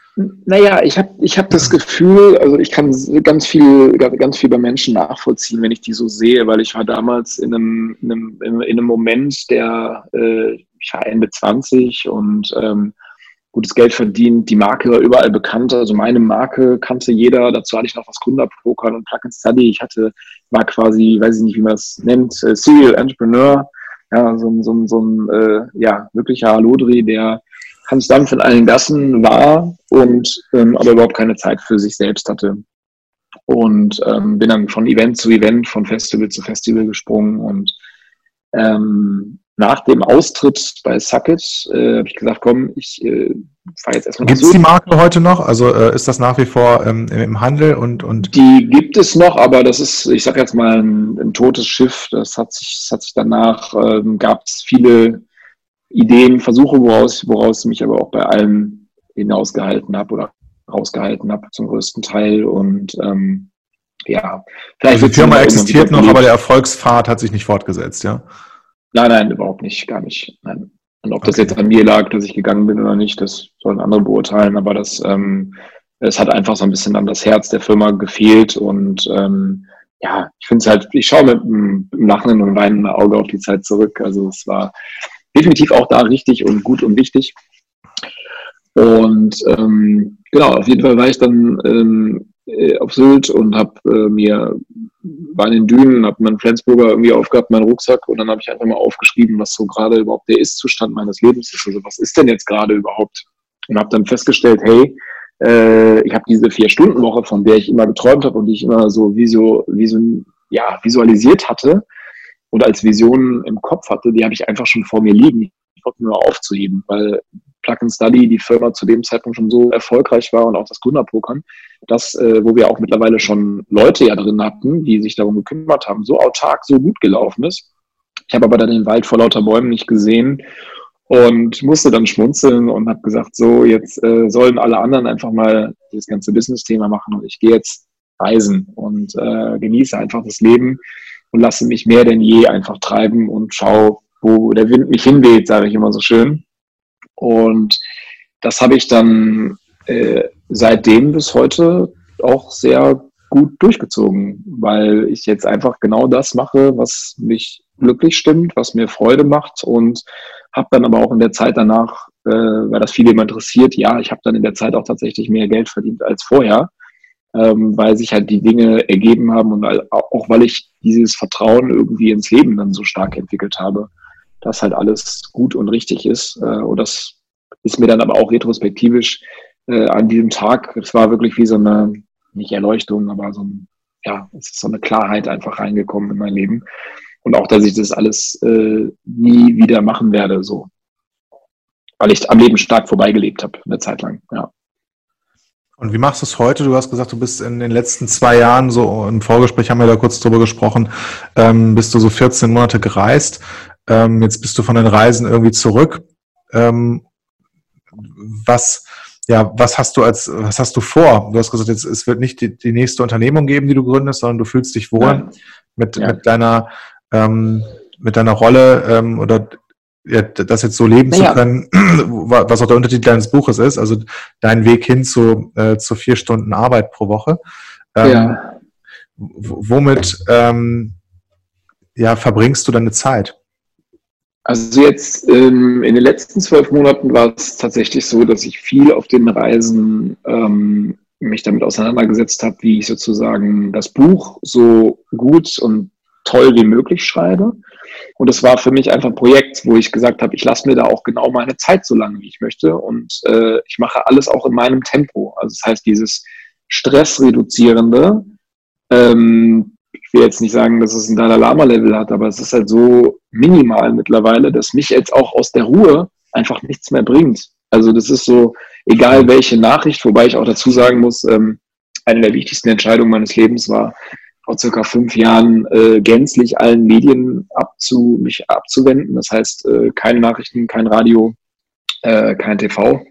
Speaker 2: naja, ich habe ich hab das Gefühl, also ich kann ganz viel, ganz viel bei Menschen nachvollziehen, wenn ich die so sehe, weil ich war damals in einem, in einem, in einem Moment, der, äh, ich war Ende 20 und ähm, gutes Geld verdient. Die Marke war überall bekannt. Also meine Marke kannte jeder. Dazu hatte ich noch was Gründerpokern und Plug and Study. Ich hatte, war quasi, weiß ich nicht, wie man das nennt, äh, Serial Entrepreneur. Ja, so, so, so ein äh, ja, wirklicher Halodri, der Hans Dampf in allen Gassen war und ähm, aber überhaupt keine Zeit für sich selbst hatte. Und ähm, bin dann von Event zu Event, von Festival zu Festival gesprungen und ähm, nach dem Austritt bei Sucket äh, habe ich gesagt, komm, ich äh, fahre jetzt erstmal
Speaker 1: Gibt es die Marke heute noch? Also äh, ist das nach wie vor ähm, im Handel und, und
Speaker 2: Die gibt es noch, aber das ist, ich sage jetzt mal, ein, ein, totes Schiff. Das hat sich, das hat sich danach, ähm, gab es viele Ideen, Versuche, woraus, woraus ich mich aber auch bei allem hinausgehalten habe oder rausgehalten habe zum größten Teil. Und ähm, ja,
Speaker 1: vielleicht. Also die Firma existiert noch, aber der Erfolgspfad hat sich nicht fortgesetzt, ja?
Speaker 2: Nein, nein, überhaupt nicht, gar nicht. Nein. Und ob okay. das jetzt an mir lag, dass ich gegangen bin oder nicht, das sollen andere beurteilen, aber das, ähm, es hat einfach so ein bisschen an das Herz der Firma gefehlt und ähm, ja, ich finde es halt, ich schaue mit einem lachenden und weinenden Auge auf die Zeit zurück. Also es war definitiv auch da richtig und gut und wichtig. Und ähm, genau, auf jeden Fall war ich dann ähm, äh, auf Sylt und habe äh, mir war in den Dünen, habe meinen Flensburger irgendwie aufgehabt, meinen Rucksack und dann habe ich einfach mal aufgeschrieben, was so gerade überhaupt der Ist-Zustand meines Lebens ist. Also was ist denn jetzt gerade überhaupt? Und habe dann festgestellt, hey, äh, ich habe diese Vier-Stunden-Woche, von der ich immer geträumt habe und die ich immer so, wie so, wie so ja, visualisiert hatte, oder als Vision im Kopf hatte, die habe ich einfach schon vor mir liegen. Ich wollte nur aufzuheben, weil Plug and Study, die Firma zu dem Zeitpunkt schon so erfolgreich war und auch das Gründerpokern, das, äh, wo wir auch mittlerweile schon Leute ja drin hatten, die sich darum gekümmert haben, so autark, so gut gelaufen ist. Ich habe aber dann den Wald vor lauter Bäumen nicht gesehen und musste dann schmunzeln und habe gesagt, so, jetzt äh, sollen alle anderen einfach mal das ganze Business-Thema machen und ich gehe jetzt reisen und äh, genieße einfach das Leben und lasse mich mehr denn je einfach treiben und schau, wo der Wind mich hinweht, sage ich immer so schön. Und das habe ich dann äh, seitdem bis heute auch sehr gut durchgezogen, weil ich jetzt einfach genau das mache, was mich glücklich stimmt, was mir Freude macht. Und habe dann aber auch in der Zeit danach, äh, weil das viele immer interessiert, ja, ich habe dann in der Zeit auch tatsächlich mehr Geld verdient als vorher, ähm, weil sich halt die Dinge ergeben haben und auch weil ich dieses Vertrauen irgendwie ins Leben dann so stark entwickelt habe, dass halt alles gut und richtig ist. Äh, und das ist mir dann aber auch retrospektivisch äh, an diesem Tag, es war wirklich wie so eine, nicht Erleuchtung, aber so ein, ja, es ist so eine Klarheit einfach reingekommen in mein Leben. Und auch, dass ich das alles äh, nie wieder machen werde, so. Weil ich am Leben stark vorbeigelebt habe, eine Zeit lang, ja.
Speaker 1: Und wie machst du es heute? Du hast gesagt, du bist in den letzten zwei Jahren, so im Vorgespräch haben wir da kurz drüber gesprochen, ähm, bist du so 14 Monate gereist. Ähm, jetzt bist du von den Reisen irgendwie zurück. Ähm, was, ja, was hast du als, was hast du vor? Du hast gesagt, jetzt, es wird nicht die, die nächste Unternehmung geben, die du gründest, sondern du fühlst dich wohl mit, ja. mit deiner, ähm, mit deiner Rolle ähm, oder ja, das jetzt so leben naja. zu können, was auch der Untertitel deines Buches ist, also dein Weg hin zu, äh, zu vier Stunden Arbeit pro Woche. Ähm, ja. Womit ähm, ja, verbringst du deine Zeit?
Speaker 2: Also jetzt ähm, in den letzten zwölf Monaten war es tatsächlich so, dass ich viel auf den Reisen ähm, mich damit auseinandergesetzt habe, wie ich sozusagen das Buch so gut und toll wie möglich schreibe. Und es war für mich einfach ein Projekt, wo ich gesagt habe, ich lasse mir da auch genau meine Zeit so lange, wie ich möchte. Und äh, ich mache alles auch in meinem Tempo. Also das heißt, dieses Stressreduzierende, ähm, ich will jetzt nicht sagen, dass es ein Dalai Lama-Level hat, aber es ist halt so minimal mittlerweile, dass mich jetzt auch aus der Ruhe einfach nichts mehr bringt. Also das ist so, egal welche Nachricht, wobei ich auch dazu sagen muss, ähm, eine der wichtigsten Entscheidungen meines Lebens war, vor circa fünf Jahren äh, gänzlich allen Medien abzu, mich abzuwenden. Das heißt, äh, keine Nachrichten, kein Radio, äh, kein TV.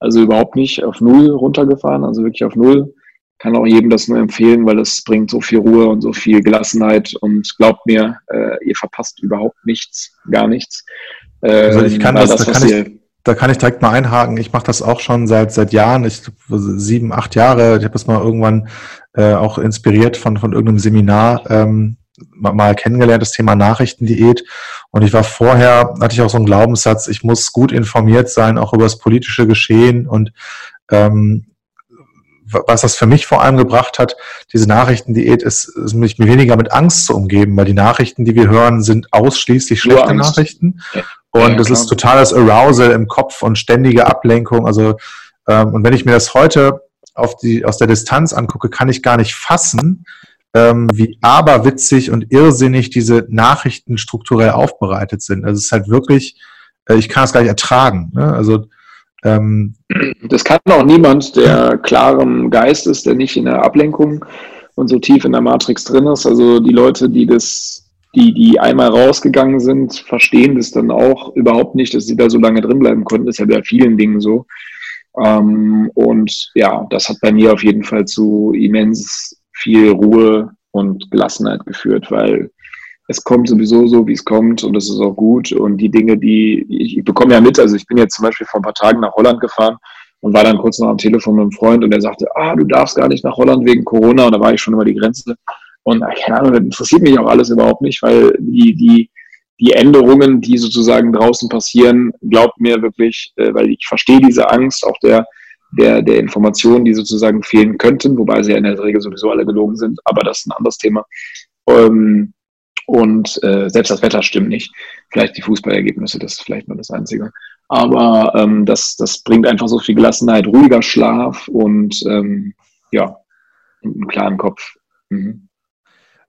Speaker 2: Also überhaupt nicht auf Null runtergefahren, also wirklich auf Null. Kann auch jedem das nur empfehlen, weil das bringt so viel Ruhe und so viel Gelassenheit und glaubt mir, äh, ihr verpasst überhaupt nichts, gar nichts.
Speaker 1: also ich kann das, das da kann ich, da kann ich direkt mal einhaken. Ich mache das auch schon seit seit Jahren, ich sieben, acht Jahre. Ich habe das mal irgendwann äh, auch inspiriert von von irgendeinem Seminar ähm, mal kennengelernt, das Thema Nachrichtendiät. Und ich war vorher, hatte ich auch so einen Glaubenssatz, ich muss gut informiert sein, auch über das politische Geschehen und ähm, was das für mich vor allem gebracht hat, diese Nachrichtendiät, ist, ist mich weniger mit Angst zu umgeben, weil die Nachrichten, die wir hören, sind ausschließlich schlechte Nachrichten. Und das ist totales Arousal im Kopf und ständige Ablenkung. Also, ähm, und wenn ich mir das heute auf die, aus der Distanz angucke, kann ich gar nicht fassen, ähm, wie aberwitzig und irrsinnig diese Nachrichten strukturell aufbereitet sind. Also es ist halt wirklich, äh, ich kann es gar nicht ertragen. Ne? Also
Speaker 2: ähm, das kann auch niemand, der klarem Geist ist, der nicht in der Ablenkung und so tief in der Matrix drin ist. Also die Leute, die das die, die einmal rausgegangen sind, verstehen das dann auch überhaupt nicht, dass sie da so lange drin bleiben konnten. Das ist ja bei vielen Dingen so. Ähm, und ja, das hat bei mir auf jeden Fall zu immens viel Ruhe und Gelassenheit geführt, weil es kommt sowieso so, wie es kommt und es ist auch gut. Und die Dinge, die ich, ich bekomme ja mit, also ich bin jetzt zum Beispiel vor ein paar Tagen nach Holland gefahren und war dann kurz noch am Telefon mit einem Freund und der sagte, ah, du darfst gar nicht nach Holland wegen Corona und da war ich schon über die Grenze. Und keine Ahnung, das interessiert mich auch alles überhaupt nicht, weil die, die, die Änderungen, die sozusagen draußen passieren, glaubt mir wirklich, äh, weil ich verstehe diese Angst auch der, der, der Informationen, die sozusagen fehlen könnten, wobei sie ja in der Regel sowieso alle gelogen sind, aber das ist ein anderes Thema. Ähm, und äh, selbst das Wetter stimmt nicht. Vielleicht die Fußballergebnisse, das ist vielleicht nur das Einzige. Aber ähm, das, das bringt einfach so viel Gelassenheit, ruhiger Schlaf und ähm, ja, einen klaren Kopf. Mhm.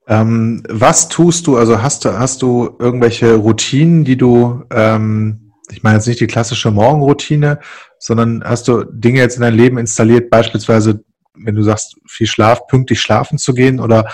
Speaker 1: Ähm, was tust du, also hast du, hast du irgendwelche Routinen, die du, ähm, ich meine jetzt nicht die klassische Morgenroutine, sondern hast du Dinge jetzt in dein Leben installiert, beispielsweise, wenn du sagst, viel Schlaf, pünktlich schlafen zu gehen oder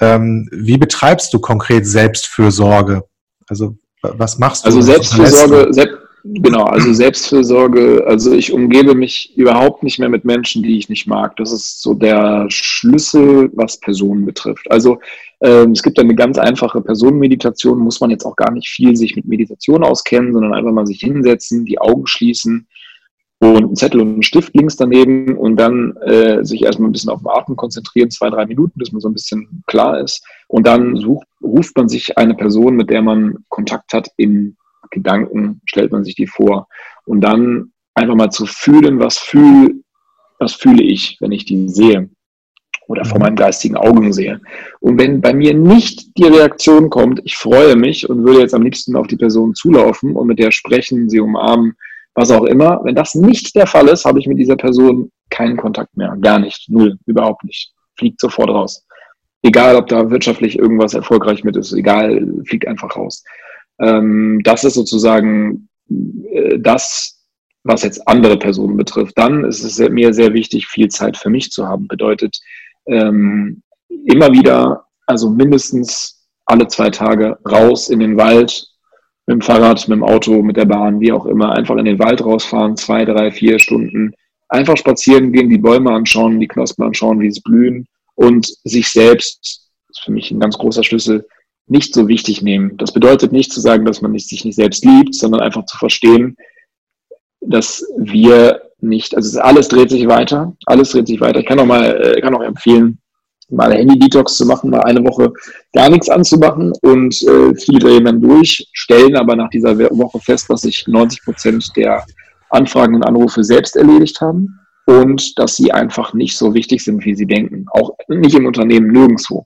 Speaker 1: ähm, wie betreibst du konkret Selbstfürsorge? Also was machst du?
Speaker 2: Also Selbstfürsorge, Selbst, genau, also Selbstfürsorge, also ich umgebe mich überhaupt nicht mehr mit Menschen, die ich nicht mag. Das ist so der Schlüssel, was Personen betrifft. Also ähm, es gibt eine ganz einfache Personenmeditation, muss man jetzt auch gar nicht viel sich mit Meditation auskennen, sondern einfach mal sich hinsetzen, die Augen schließen und einen Zettel und einen Stift links daneben und dann äh, sich erstmal ein bisschen auf den Atmen konzentrieren, zwei, drei Minuten, dass man so ein bisschen klar ist. Und dann sucht, ruft man sich eine Person, mit der man Kontakt hat, in Gedanken, stellt man sich die vor. Und dann einfach mal zu fühlen, was, fühl, was fühle ich, wenn ich die sehe oder vor meinen geistigen Augen sehe. Und wenn bei mir nicht die Reaktion kommt, ich freue mich und würde jetzt am liebsten auf die Person zulaufen und mit der sprechen, sie umarmen, was auch immer. Wenn das nicht der Fall ist, habe ich mit dieser Person keinen Kontakt mehr. Gar nicht. Null. Überhaupt nicht. Fliegt sofort raus. Egal, ob da wirtschaftlich irgendwas erfolgreich mit ist. Egal, fliegt einfach raus. Ähm, das ist sozusagen äh, das, was jetzt andere Personen betrifft. Dann ist es mir sehr wichtig, viel Zeit für mich zu haben. Bedeutet, ähm, immer wieder, also mindestens alle zwei Tage raus in den Wald, mit dem Fahrrad, mit dem Auto, mit der Bahn, wie auch immer, einfach in den Wald rausfahren, zwei, drei, vier Stunden, einfach spazieren gehen, die Bäume anschauen, die Knospen anschauen, wie sie blühen und sich selbst, das ist für mich ein ganz großer Schlüssel, nicht so wichtig nehmen. Das bedeutet nicht zu sagen, dass man sich nicht selbst liebt, sondern einfach zu verstehen, dass wir nicht, also alles dreht sich weiter, alles dreht sich weiter. Ich kann auch mal, äh, kann auch empfehlen, mal Handy-Detox zu machen, mal eine Woche gar nichts anzumachen und äh, viele drehen dann durch, stellen aber nach dieser Woche fest, dass sich 90 Prozent der Anfragen und Anrufe selbst erledigt haben und dass sie einfach nicht so wichtig sind, wie sie denken. Auch nicht im Unternehmen, nirgendwo.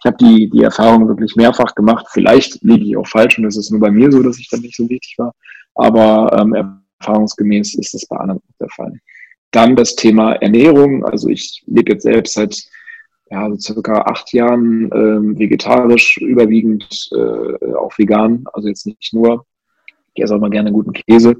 Speaker 2: Ich habe die, die Erfahrung wirklich mehrfach gemacht. Vielleicht liege ich auch falsch und es ist nur bei mir so, dass ich dann nicht so wichtig war. Aber ähm, erfahrungsgemäß ist das bei anderen der Fall. Dann das Thema Ernährung. Also ich lebe jetzt selbst seit ja, so circa acht Jahren ähm, vegetarisch, überwiegend äh, auch vegan, also jetzt nicht nur. Ich esse auch mal gerne guten Käse.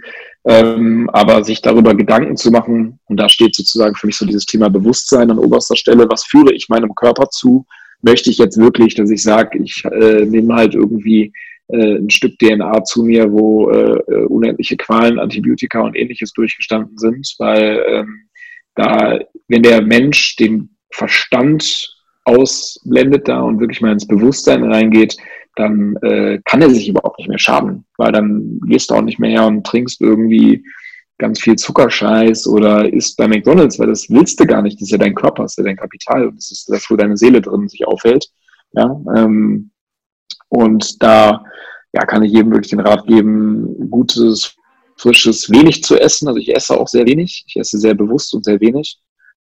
Speaker 2: Ähm, aber sich darüber Gedanken zu machen, und da steht sozusagen für mich so dieses Thema Bewusstsein an oberster Stelle, was führe ich meinem Körper zu? Möchte ich jetzt wirklich, dass ich sage, ich äh, nehme halt irgendwie äh, ein Stück DNA zu mir, wo äh, äh, unendliche Qualen, Antibiotika und ähnliches durchgestanden sind, weil ähm, da, wenn der Mensch den Verstand ausblendet da und wirklich mal ins Bewusstsein reingeht, dann äh, kann er sich überhaupt nicht mehr schaden, weil dann gehst du auch nicht mehr her und trinkst irgendwie ganz viel Zuckerscheiß oder isst bei McDonalds, weil das willst du gar nicht. Das ist ja dein Körper, das ist ja dein Kapital und das ist das, wo deine Seele drin sich aufhält. Ja, ähm, und da ja, kann ich jedem wirklich den Rat geben, gutes, frisches, wenig zu essen. Also ich esse auch sehr wenig. Ich esse sehr bewusst und sehr wenig.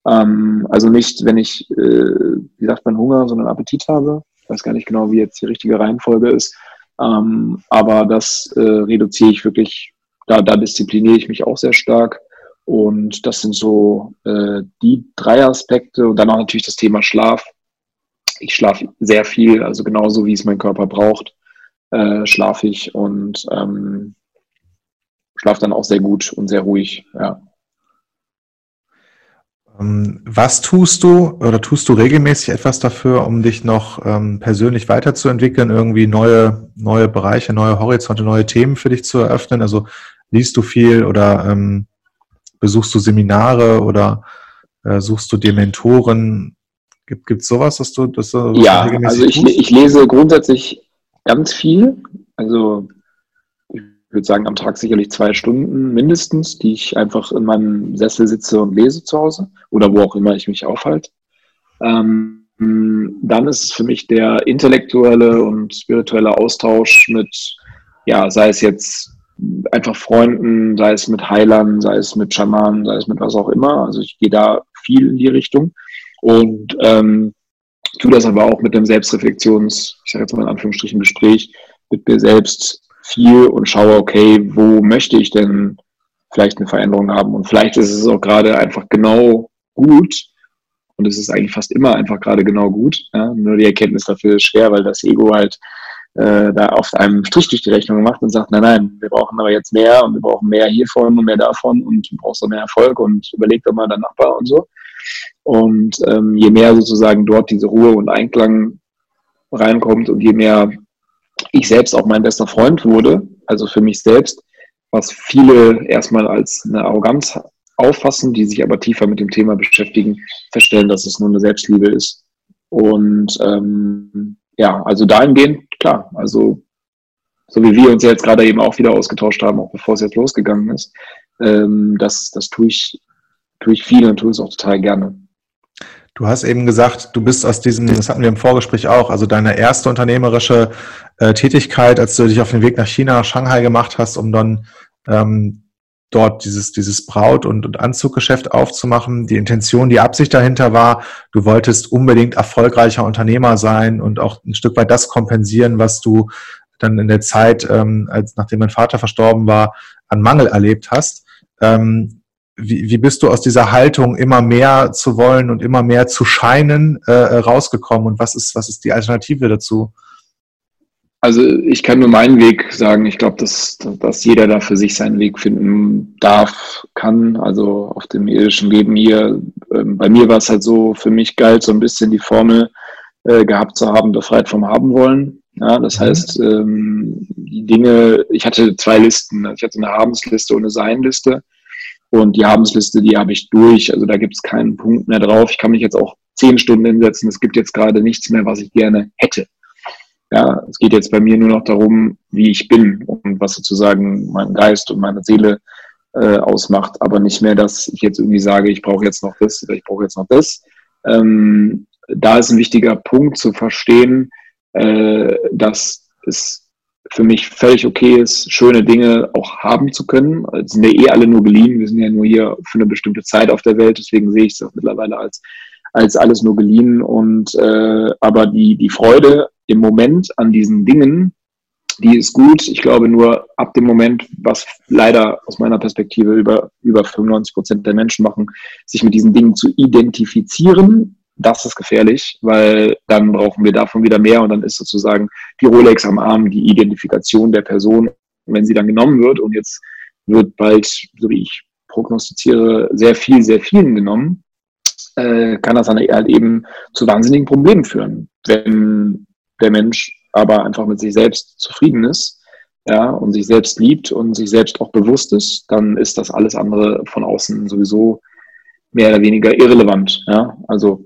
Speaker 2: Ähm, also nicht, wenn ich, äh, wie sagt man, Hunger, sondern Appetit habe. Ich weiß gar nicht genau, wie jetzt die richtige Reihenfolge ist. Ähm, aber das äh, reduziere ich wirklich, da, da diszipliniere ich mich auch sehr stark. Und das sind so äh, die drei Aspekte. Und dann auch natürlich das Thema Schlaf. Ich schlafe sehr viel, also genauso wie es mein Körper braucht, äh, schlafe ich und ähm, schlafe dann auch sehr gut und sehr ruhig. Ja.
Speaker 1: Ähm, was tust du oder tust du regelmäßig etwas dafür, um dich noch ähm, persönlich weiterzuentwickeln, irgendwie neue, neue Bereiche, neue Horizonte, neue Themen für dich zu eröffnen? Also liest du viel oder ähm, besuchst du Seminare oder äh, suchst du dir Mentoren? Gibt es sowas, dass du das
Speaker 2: du Ja, also ich, ich lese grundsätzlich ganz viel. Also ich würde sagen, am Tag sicherlich zwei Stunden mindestens, die ich einfach in meinem Sessel sitze und lese zu Hause oder wo auch immer ich mich aufhalte. Ähm, dann ist es für mich der intellektuelle und spirituelle Austausch mit, ja, sei es jetzt einfach Freunden, sei es mit Heilern, sei es mit Schamanen, sei es mit was auch immer. Also ich gehe da viel in die Richtung und ähm, tue das aber auch mit einem Selbstreflexions, ich sage jetzt mal in Anführungsstrichen, Gespräch mit mir selbst viel und schaue, okay, wo möchte ich denn vielleicht eine Veränderung haben? Und vielleicht ist es auch gerade einfach genau gut, und es ist eigentlich fast immer einfach gerade genau gut. Ja? Nur die Erkenntnis dafür ist schwer, weil das Ego halt äh, da auf einem Strich durch die Rechnung macht und sagt, nein, nein, wir brauchen aber jetzt mehr und wir brauchen mehr hiervon und mehr davon und du brauchst auch mehr Erfolg und überleg doch mal dein Nachbar und so. Und ähm, je mehr sozusagen dort diese Ruhe und Einklang reinkommt und je mehr ich selbst auch mein bester Freund wurde, also für mich selbst, was viele erstmal als eine Arroganz auffassen, die sich aber tiefer mit dem Thema beschäftigen, feststellen, dass es nur eine Selbstliebe ist. Und ähm, ja, also dahingehend, klar, also so wie wir uns jetzt gerade eben auch wieder ausgetauscht haben, auch bevor es jetzt losgegangen ist, ähm, das, das tue ich, tue ich viel und tue es auch total gerne.
Speaker 1: Du hast eben gesagt, du bist aus diesem, das hatten wir im Vorgespräch auch, also deine erste unternehmerische äh, Tätigkeit, als du dich auf den Weg nach China, Shanghai gemacht hast, um dann ähm, dort dieses, dieses Braut- und, und Anzuggeschäft aufzumachen. Die Intention, die Absicht dahinter war, du wolltest unbedingt erfolgreicher Unternehmer sein und auch ein Stück weit das kompensieren, was du dann in der Zeit, ähm, als nachdem mein Vater verstorben war, an Mangel erlebt hast. Ähm, wie, wie bist du aus dieser Haltung, immer mehr zu wollen und immer mehr zu scheinen, äh, rausgekommen? Und was ist, was ist die Alternative dazu?
Speaker 2: Also ich kann nur meinen Weg sagen. Ich glaube, dass, dass jeder da für sich seinen Weg finden darf, kann. Also auf dem irdischen Leben hier. Ähm, bei mir war es halt so, für mich galt so ein bisschen die Formel äh, gehabt zu haben, befreit vom Haben wollen. Ja, das mhm. heißt, ähm, die Dinge, ich hatte zwei Listen. Ich hatte eine Habensliste und eine Seinliste. Und die Habensliste, die habe ich durch. Also da gibt es keinen Punkt mehr drauf. Ich kann mich jetzt auch zehn Stunden hinsetzen. Es gibt jetzt gerade nichts mehr, was ich gerne hätte. Ja, es geht jetzt bei mir nur noch darum, wie ich bin und was sozusagen mein Geist und meine Seele äh, ausmacht, aber nicht mehr, dass ich jetzt irgendwie sage, ich brauche jetzt noch das oder ich brauche jetzt noch das. Ähm, da ist ein wichtiger Punkt zu verstehen, äh, dass es für mich völlig okay ist, schöne Dinge auch haben zu können. Es sind ja eh alle nur geliehen. Wir sind ja nur hier für eine bestimmte Zeit auf der Welt. Deswegen sehe ich es auch mittlerweile als, als alles nur geliehen. Und äh, aber die, die Freude im Moment an diesen Dingen, die ist gut. Ich glaube nur ab dem Moment, was leider aus meiner Perspektive über, über 95 Prozent der Menschen machen, sich mit diesen Dingen zu identifizieren das ist gefährlich, weil dann brauchen wir davon wieder mehr und dann ist sozusagen die Rolex am Arm die Identifikation der Person. Wenn sie dann genommen wird und jetzt wird bald, so wie ich prognostiziere, sehr viel, sehr vielen genommen, äh, kann das dann halt eben zu wahnsinnigen Problemen führen. Wenn der Mensch aber einfach mit sich selbst zufrieden ist, ja, und sich selbst liebt und sich selbst auch bewusst ist, dann ist das alles andere von außen sowieso mehr oder weniger irrelevant. Ja? Also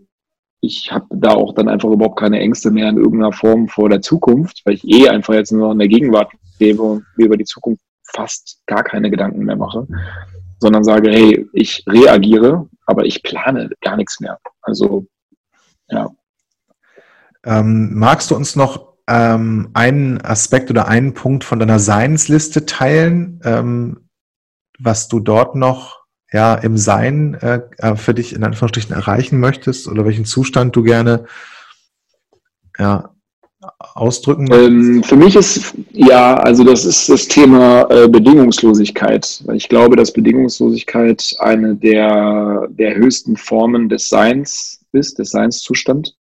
Speaker 2: ich habe da auch dann einfach überhaupt keine Ängste mehr in irgendeiner Form vor der Zukunft, weil ich eh einfach jetzt nur in der Gegenwart lebe und mir über die Zukunft fast gar keine Gedanken mehr mache, sondern sage, hey, ich reagiere, aber ich plane gar nichts mehr. Also, ja.
Speaker 1: Ähm, magst du uns noch ähm, einen Aspekt oder einen Punkt von deiner Seinsliste teilen, ähm, was du dort noch ja, im Sein äh, äh, für dich in Anführungsstrichen erreichen möchtest oder welchen Zustand du gerne ja, ausdrücken
Speaker 2: ähm, für mich ist, ja, also das ist das Thema äh, Bedingungslosigkeit. Ich glaube, dass Bedingungslosigkeit eine der, der höchsten Formen des Seins ist, des Seinszustand.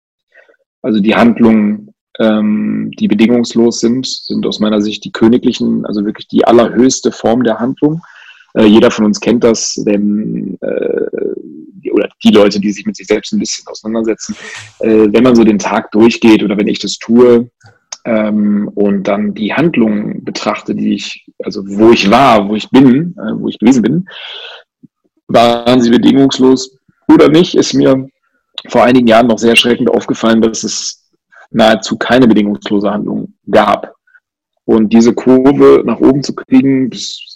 Speaker 2: Also die Handlungen, ähm, die bedingungslos sind, sind aus meiner Sicht die königlichen, also wirklich die allerhöchste Form der Handlung. Äh, jeder von uns kennt das, wenn, äh, oder die Leute, die sich mit sich selbst ein bisschen auseinandersetzen, äh, wenn man so den Tag durchgeht oder wenn ich das tue ähm, und dann die Handlungen betrachte, die ich, also wo ich war, wo ich bin, äh, wo ich gewesen bin, waren sie bedingungslos oder nicht, ist mir vor einigen Jahren noch sehr erschreckend aufgefallen, dass es nahezu keine bedingungslose Handlung gab. Und diese Kurve nach oben zu kriegen, das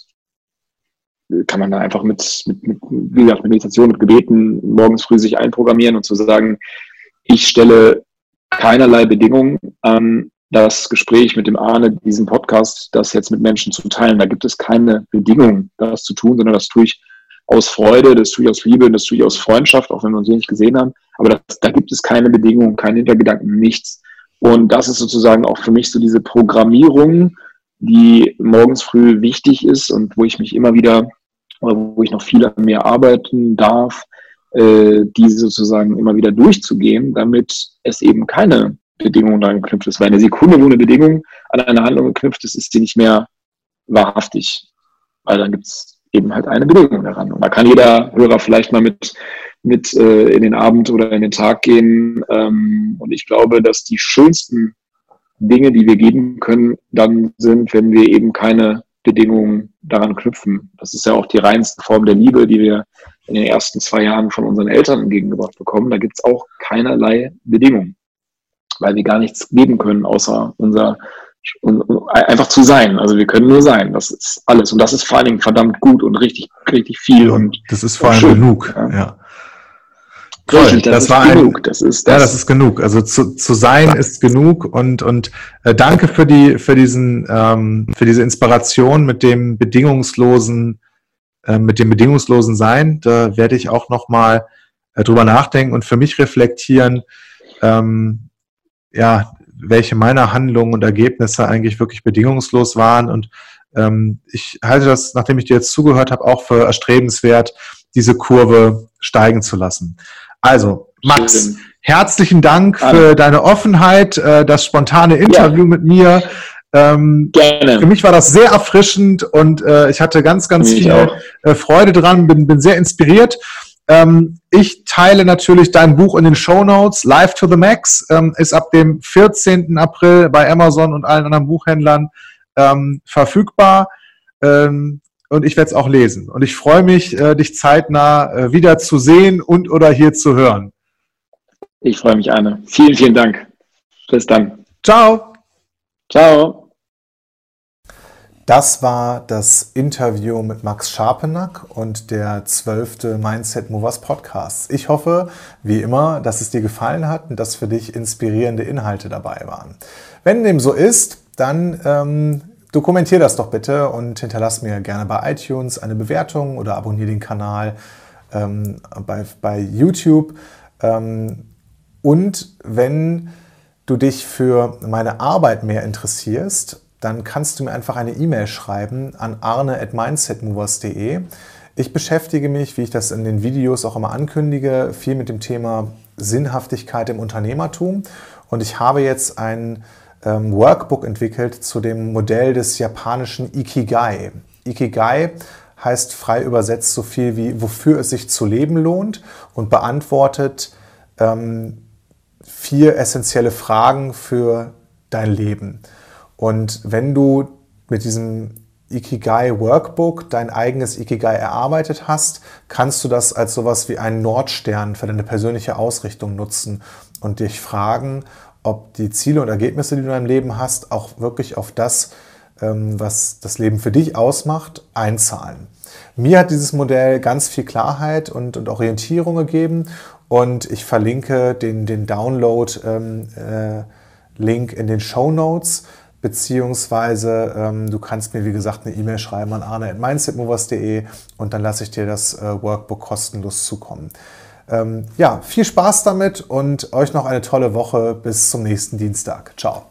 Speaker 2: kann man da einfach mit, mit, mit, wie gesagt, mit Meditation, mit Gebeten morgens früh sich einprogrammieren und zu sagen, ich stelle keinerlei Bedingungen an das Gespräch mit dem Arne, diesen Podcast, das jetzt mit Menschen zu teilen. Da gibt es keine Bedingungen, das zu tun, sondern das tue ich aus Freude, das tue ich aus Liebe, das tue ich aus Freundschaft, auch wenn wir uns hier nicht gesehen haben. Aber das, da gibt es keine Bedingungen, keine Hintergedanken, nichts. Und das ist sozusagen auch für mich so diese Programmierung, die morgens früh wichtig ist und wo ich mich immer wieder, wo ich noch viel an mir arbeiten darf, äh, diese sozusagen immer wieder durchzugehen, damit es eben keine Bedingungen daran geknüpft ist. Weil eine Sekunde, wo eine Bedingung an eine Handlung geknüpft ist, ist sie nicht mehr wahrhaftig. Weil dann gibt es eben halt eine Bedingung daran. Und da kann jeder Hörer vielleicht mal mit, mit äh, in den Abend oder in den Tag gehen. Ähm, und ich glaube, dass die schönsten Dinge, die wir geben können, dann sind, wenn wir eben keine Bedingungen daran knüpfen. Das ist ja auch die reinste Form der Liebe, die wir in den ersten zwei Jahren von unseren Eltern entgegengebracht bekommen. Da gibt es auch keinerlei Bedingungen, weil wir gar nichts geben können, außer unser einfach zu sein. Also wir können nur sein. Das ist alles. Und das ist vor allen Dingen verdammt gut und richtig, richtig viel. Und
Speaker 1: das ist vor allem schön. genug. Ja. ja. Toll, das, das war genug. Ein, das ist das. Ja, das ist genug. Also zu, zu sein ja. ist genug und und äh, danke für die für diesen ähm, für diese Inspiration mit dem bedingungslosen äh, mit dem bedingungslosen Sein. Da werde ich auch noch mal äh, drüber nachdenken und für mich reflektieren. Ähm, ja, welche meiner Handlungen und Ergebnisse eigentlich wirklich bedingungslos waren und ähm, ich halte das, nachdem ich dir jetzt zugehört habe, auch für erstrebenswert, diese Kurve steigen zu lassen. Also, Max, herzlichen Dank für deine Offenheit, äh, das spontane Interview ja. mit mir. Ähm, Gerne. Für mich war das sehr erfrischend und äh, ich hatte ganz, ganz mich viel äh, Freude dran, bin, bin sehr inspiriert. Ähm, ich teile natürlich dein Buch in den Show Notes. Live to the Max ähm, ist ab dem 14. April bei Amazon und allen anderen Buchhändlern verfügbar. Und ich werde es auch lesen. Und ich freue mich, äh, dich zeitnah äh, wieder zu sehen und oder hier zu hören.
Speaker 2: Ich freue mich, Anne. Vielen, vielen Dank. Bis dann.
Speaker 1: Ciao.
Speaker 2: Ciao.
Speaker 1: Das war das Interview mit Max Scharpenack und der zwölfte Mindset Movers Podcast. Ich hoffe, wie immer, dass es dir gefallen hat und dass für dich inspirierende Inhalte dabei waren. Wenn dem so ist, dann ähm, Dokumentier das doch bitte und hinterlass mir gerne bei iTunes eine Bewertung oder abonniere den Kanal ähm, bei, bei YouTube. Ähm, und wenn du dich für meine Arbeit mehr interessierst, dann kannst du mir einfach eine E-Mail schreiben an arne at mindsetmovers.de. Ich beschäftige mich, wie ich das in den Videos auch immer ankündige, viel mit dem Thema Sinnhaftigkeit im Unternehmertum. Und ich habe jetzt ein ähm, Workbook entwickelt zu dem Modell des japanischen Ikigai. Ikigai heißt frei übersetzt so viel wie, wofür es sich zu leben lohnt und beantwortet ähm, vier essentielle Fragen für dein Leben. Und wenn du mit diesem Ikigai Workbook dein eigenes Ikigai erarbeitet hast, kannst du das als sowas wie einen Nordstern für deine persönliche Ausrichtung nutzen und dich fragen, ob die Ziele und Ergebnisse, die du in deinem Leben hast, auch wirklich auf das, ähm, was das Leben für dich ausmacht, einzahlen. Mir hat dieses Modell ganz viel Klarheit und, und Orientierung gegeben und ich verlinke den, den Download-Link ähm, äh, in den Show Notes beziehungsweise ähm, du kannst mir, wie gesagt, eine E-Mail schreiben an arne.mindsetmovers.de und dann lasse ich dir das äh, Workbook kostenlos zukommen. Ähm, ja, viel Spaß damit und euch noch eine tolle Woche. Bis zum nächsten Dienstag. Ciao.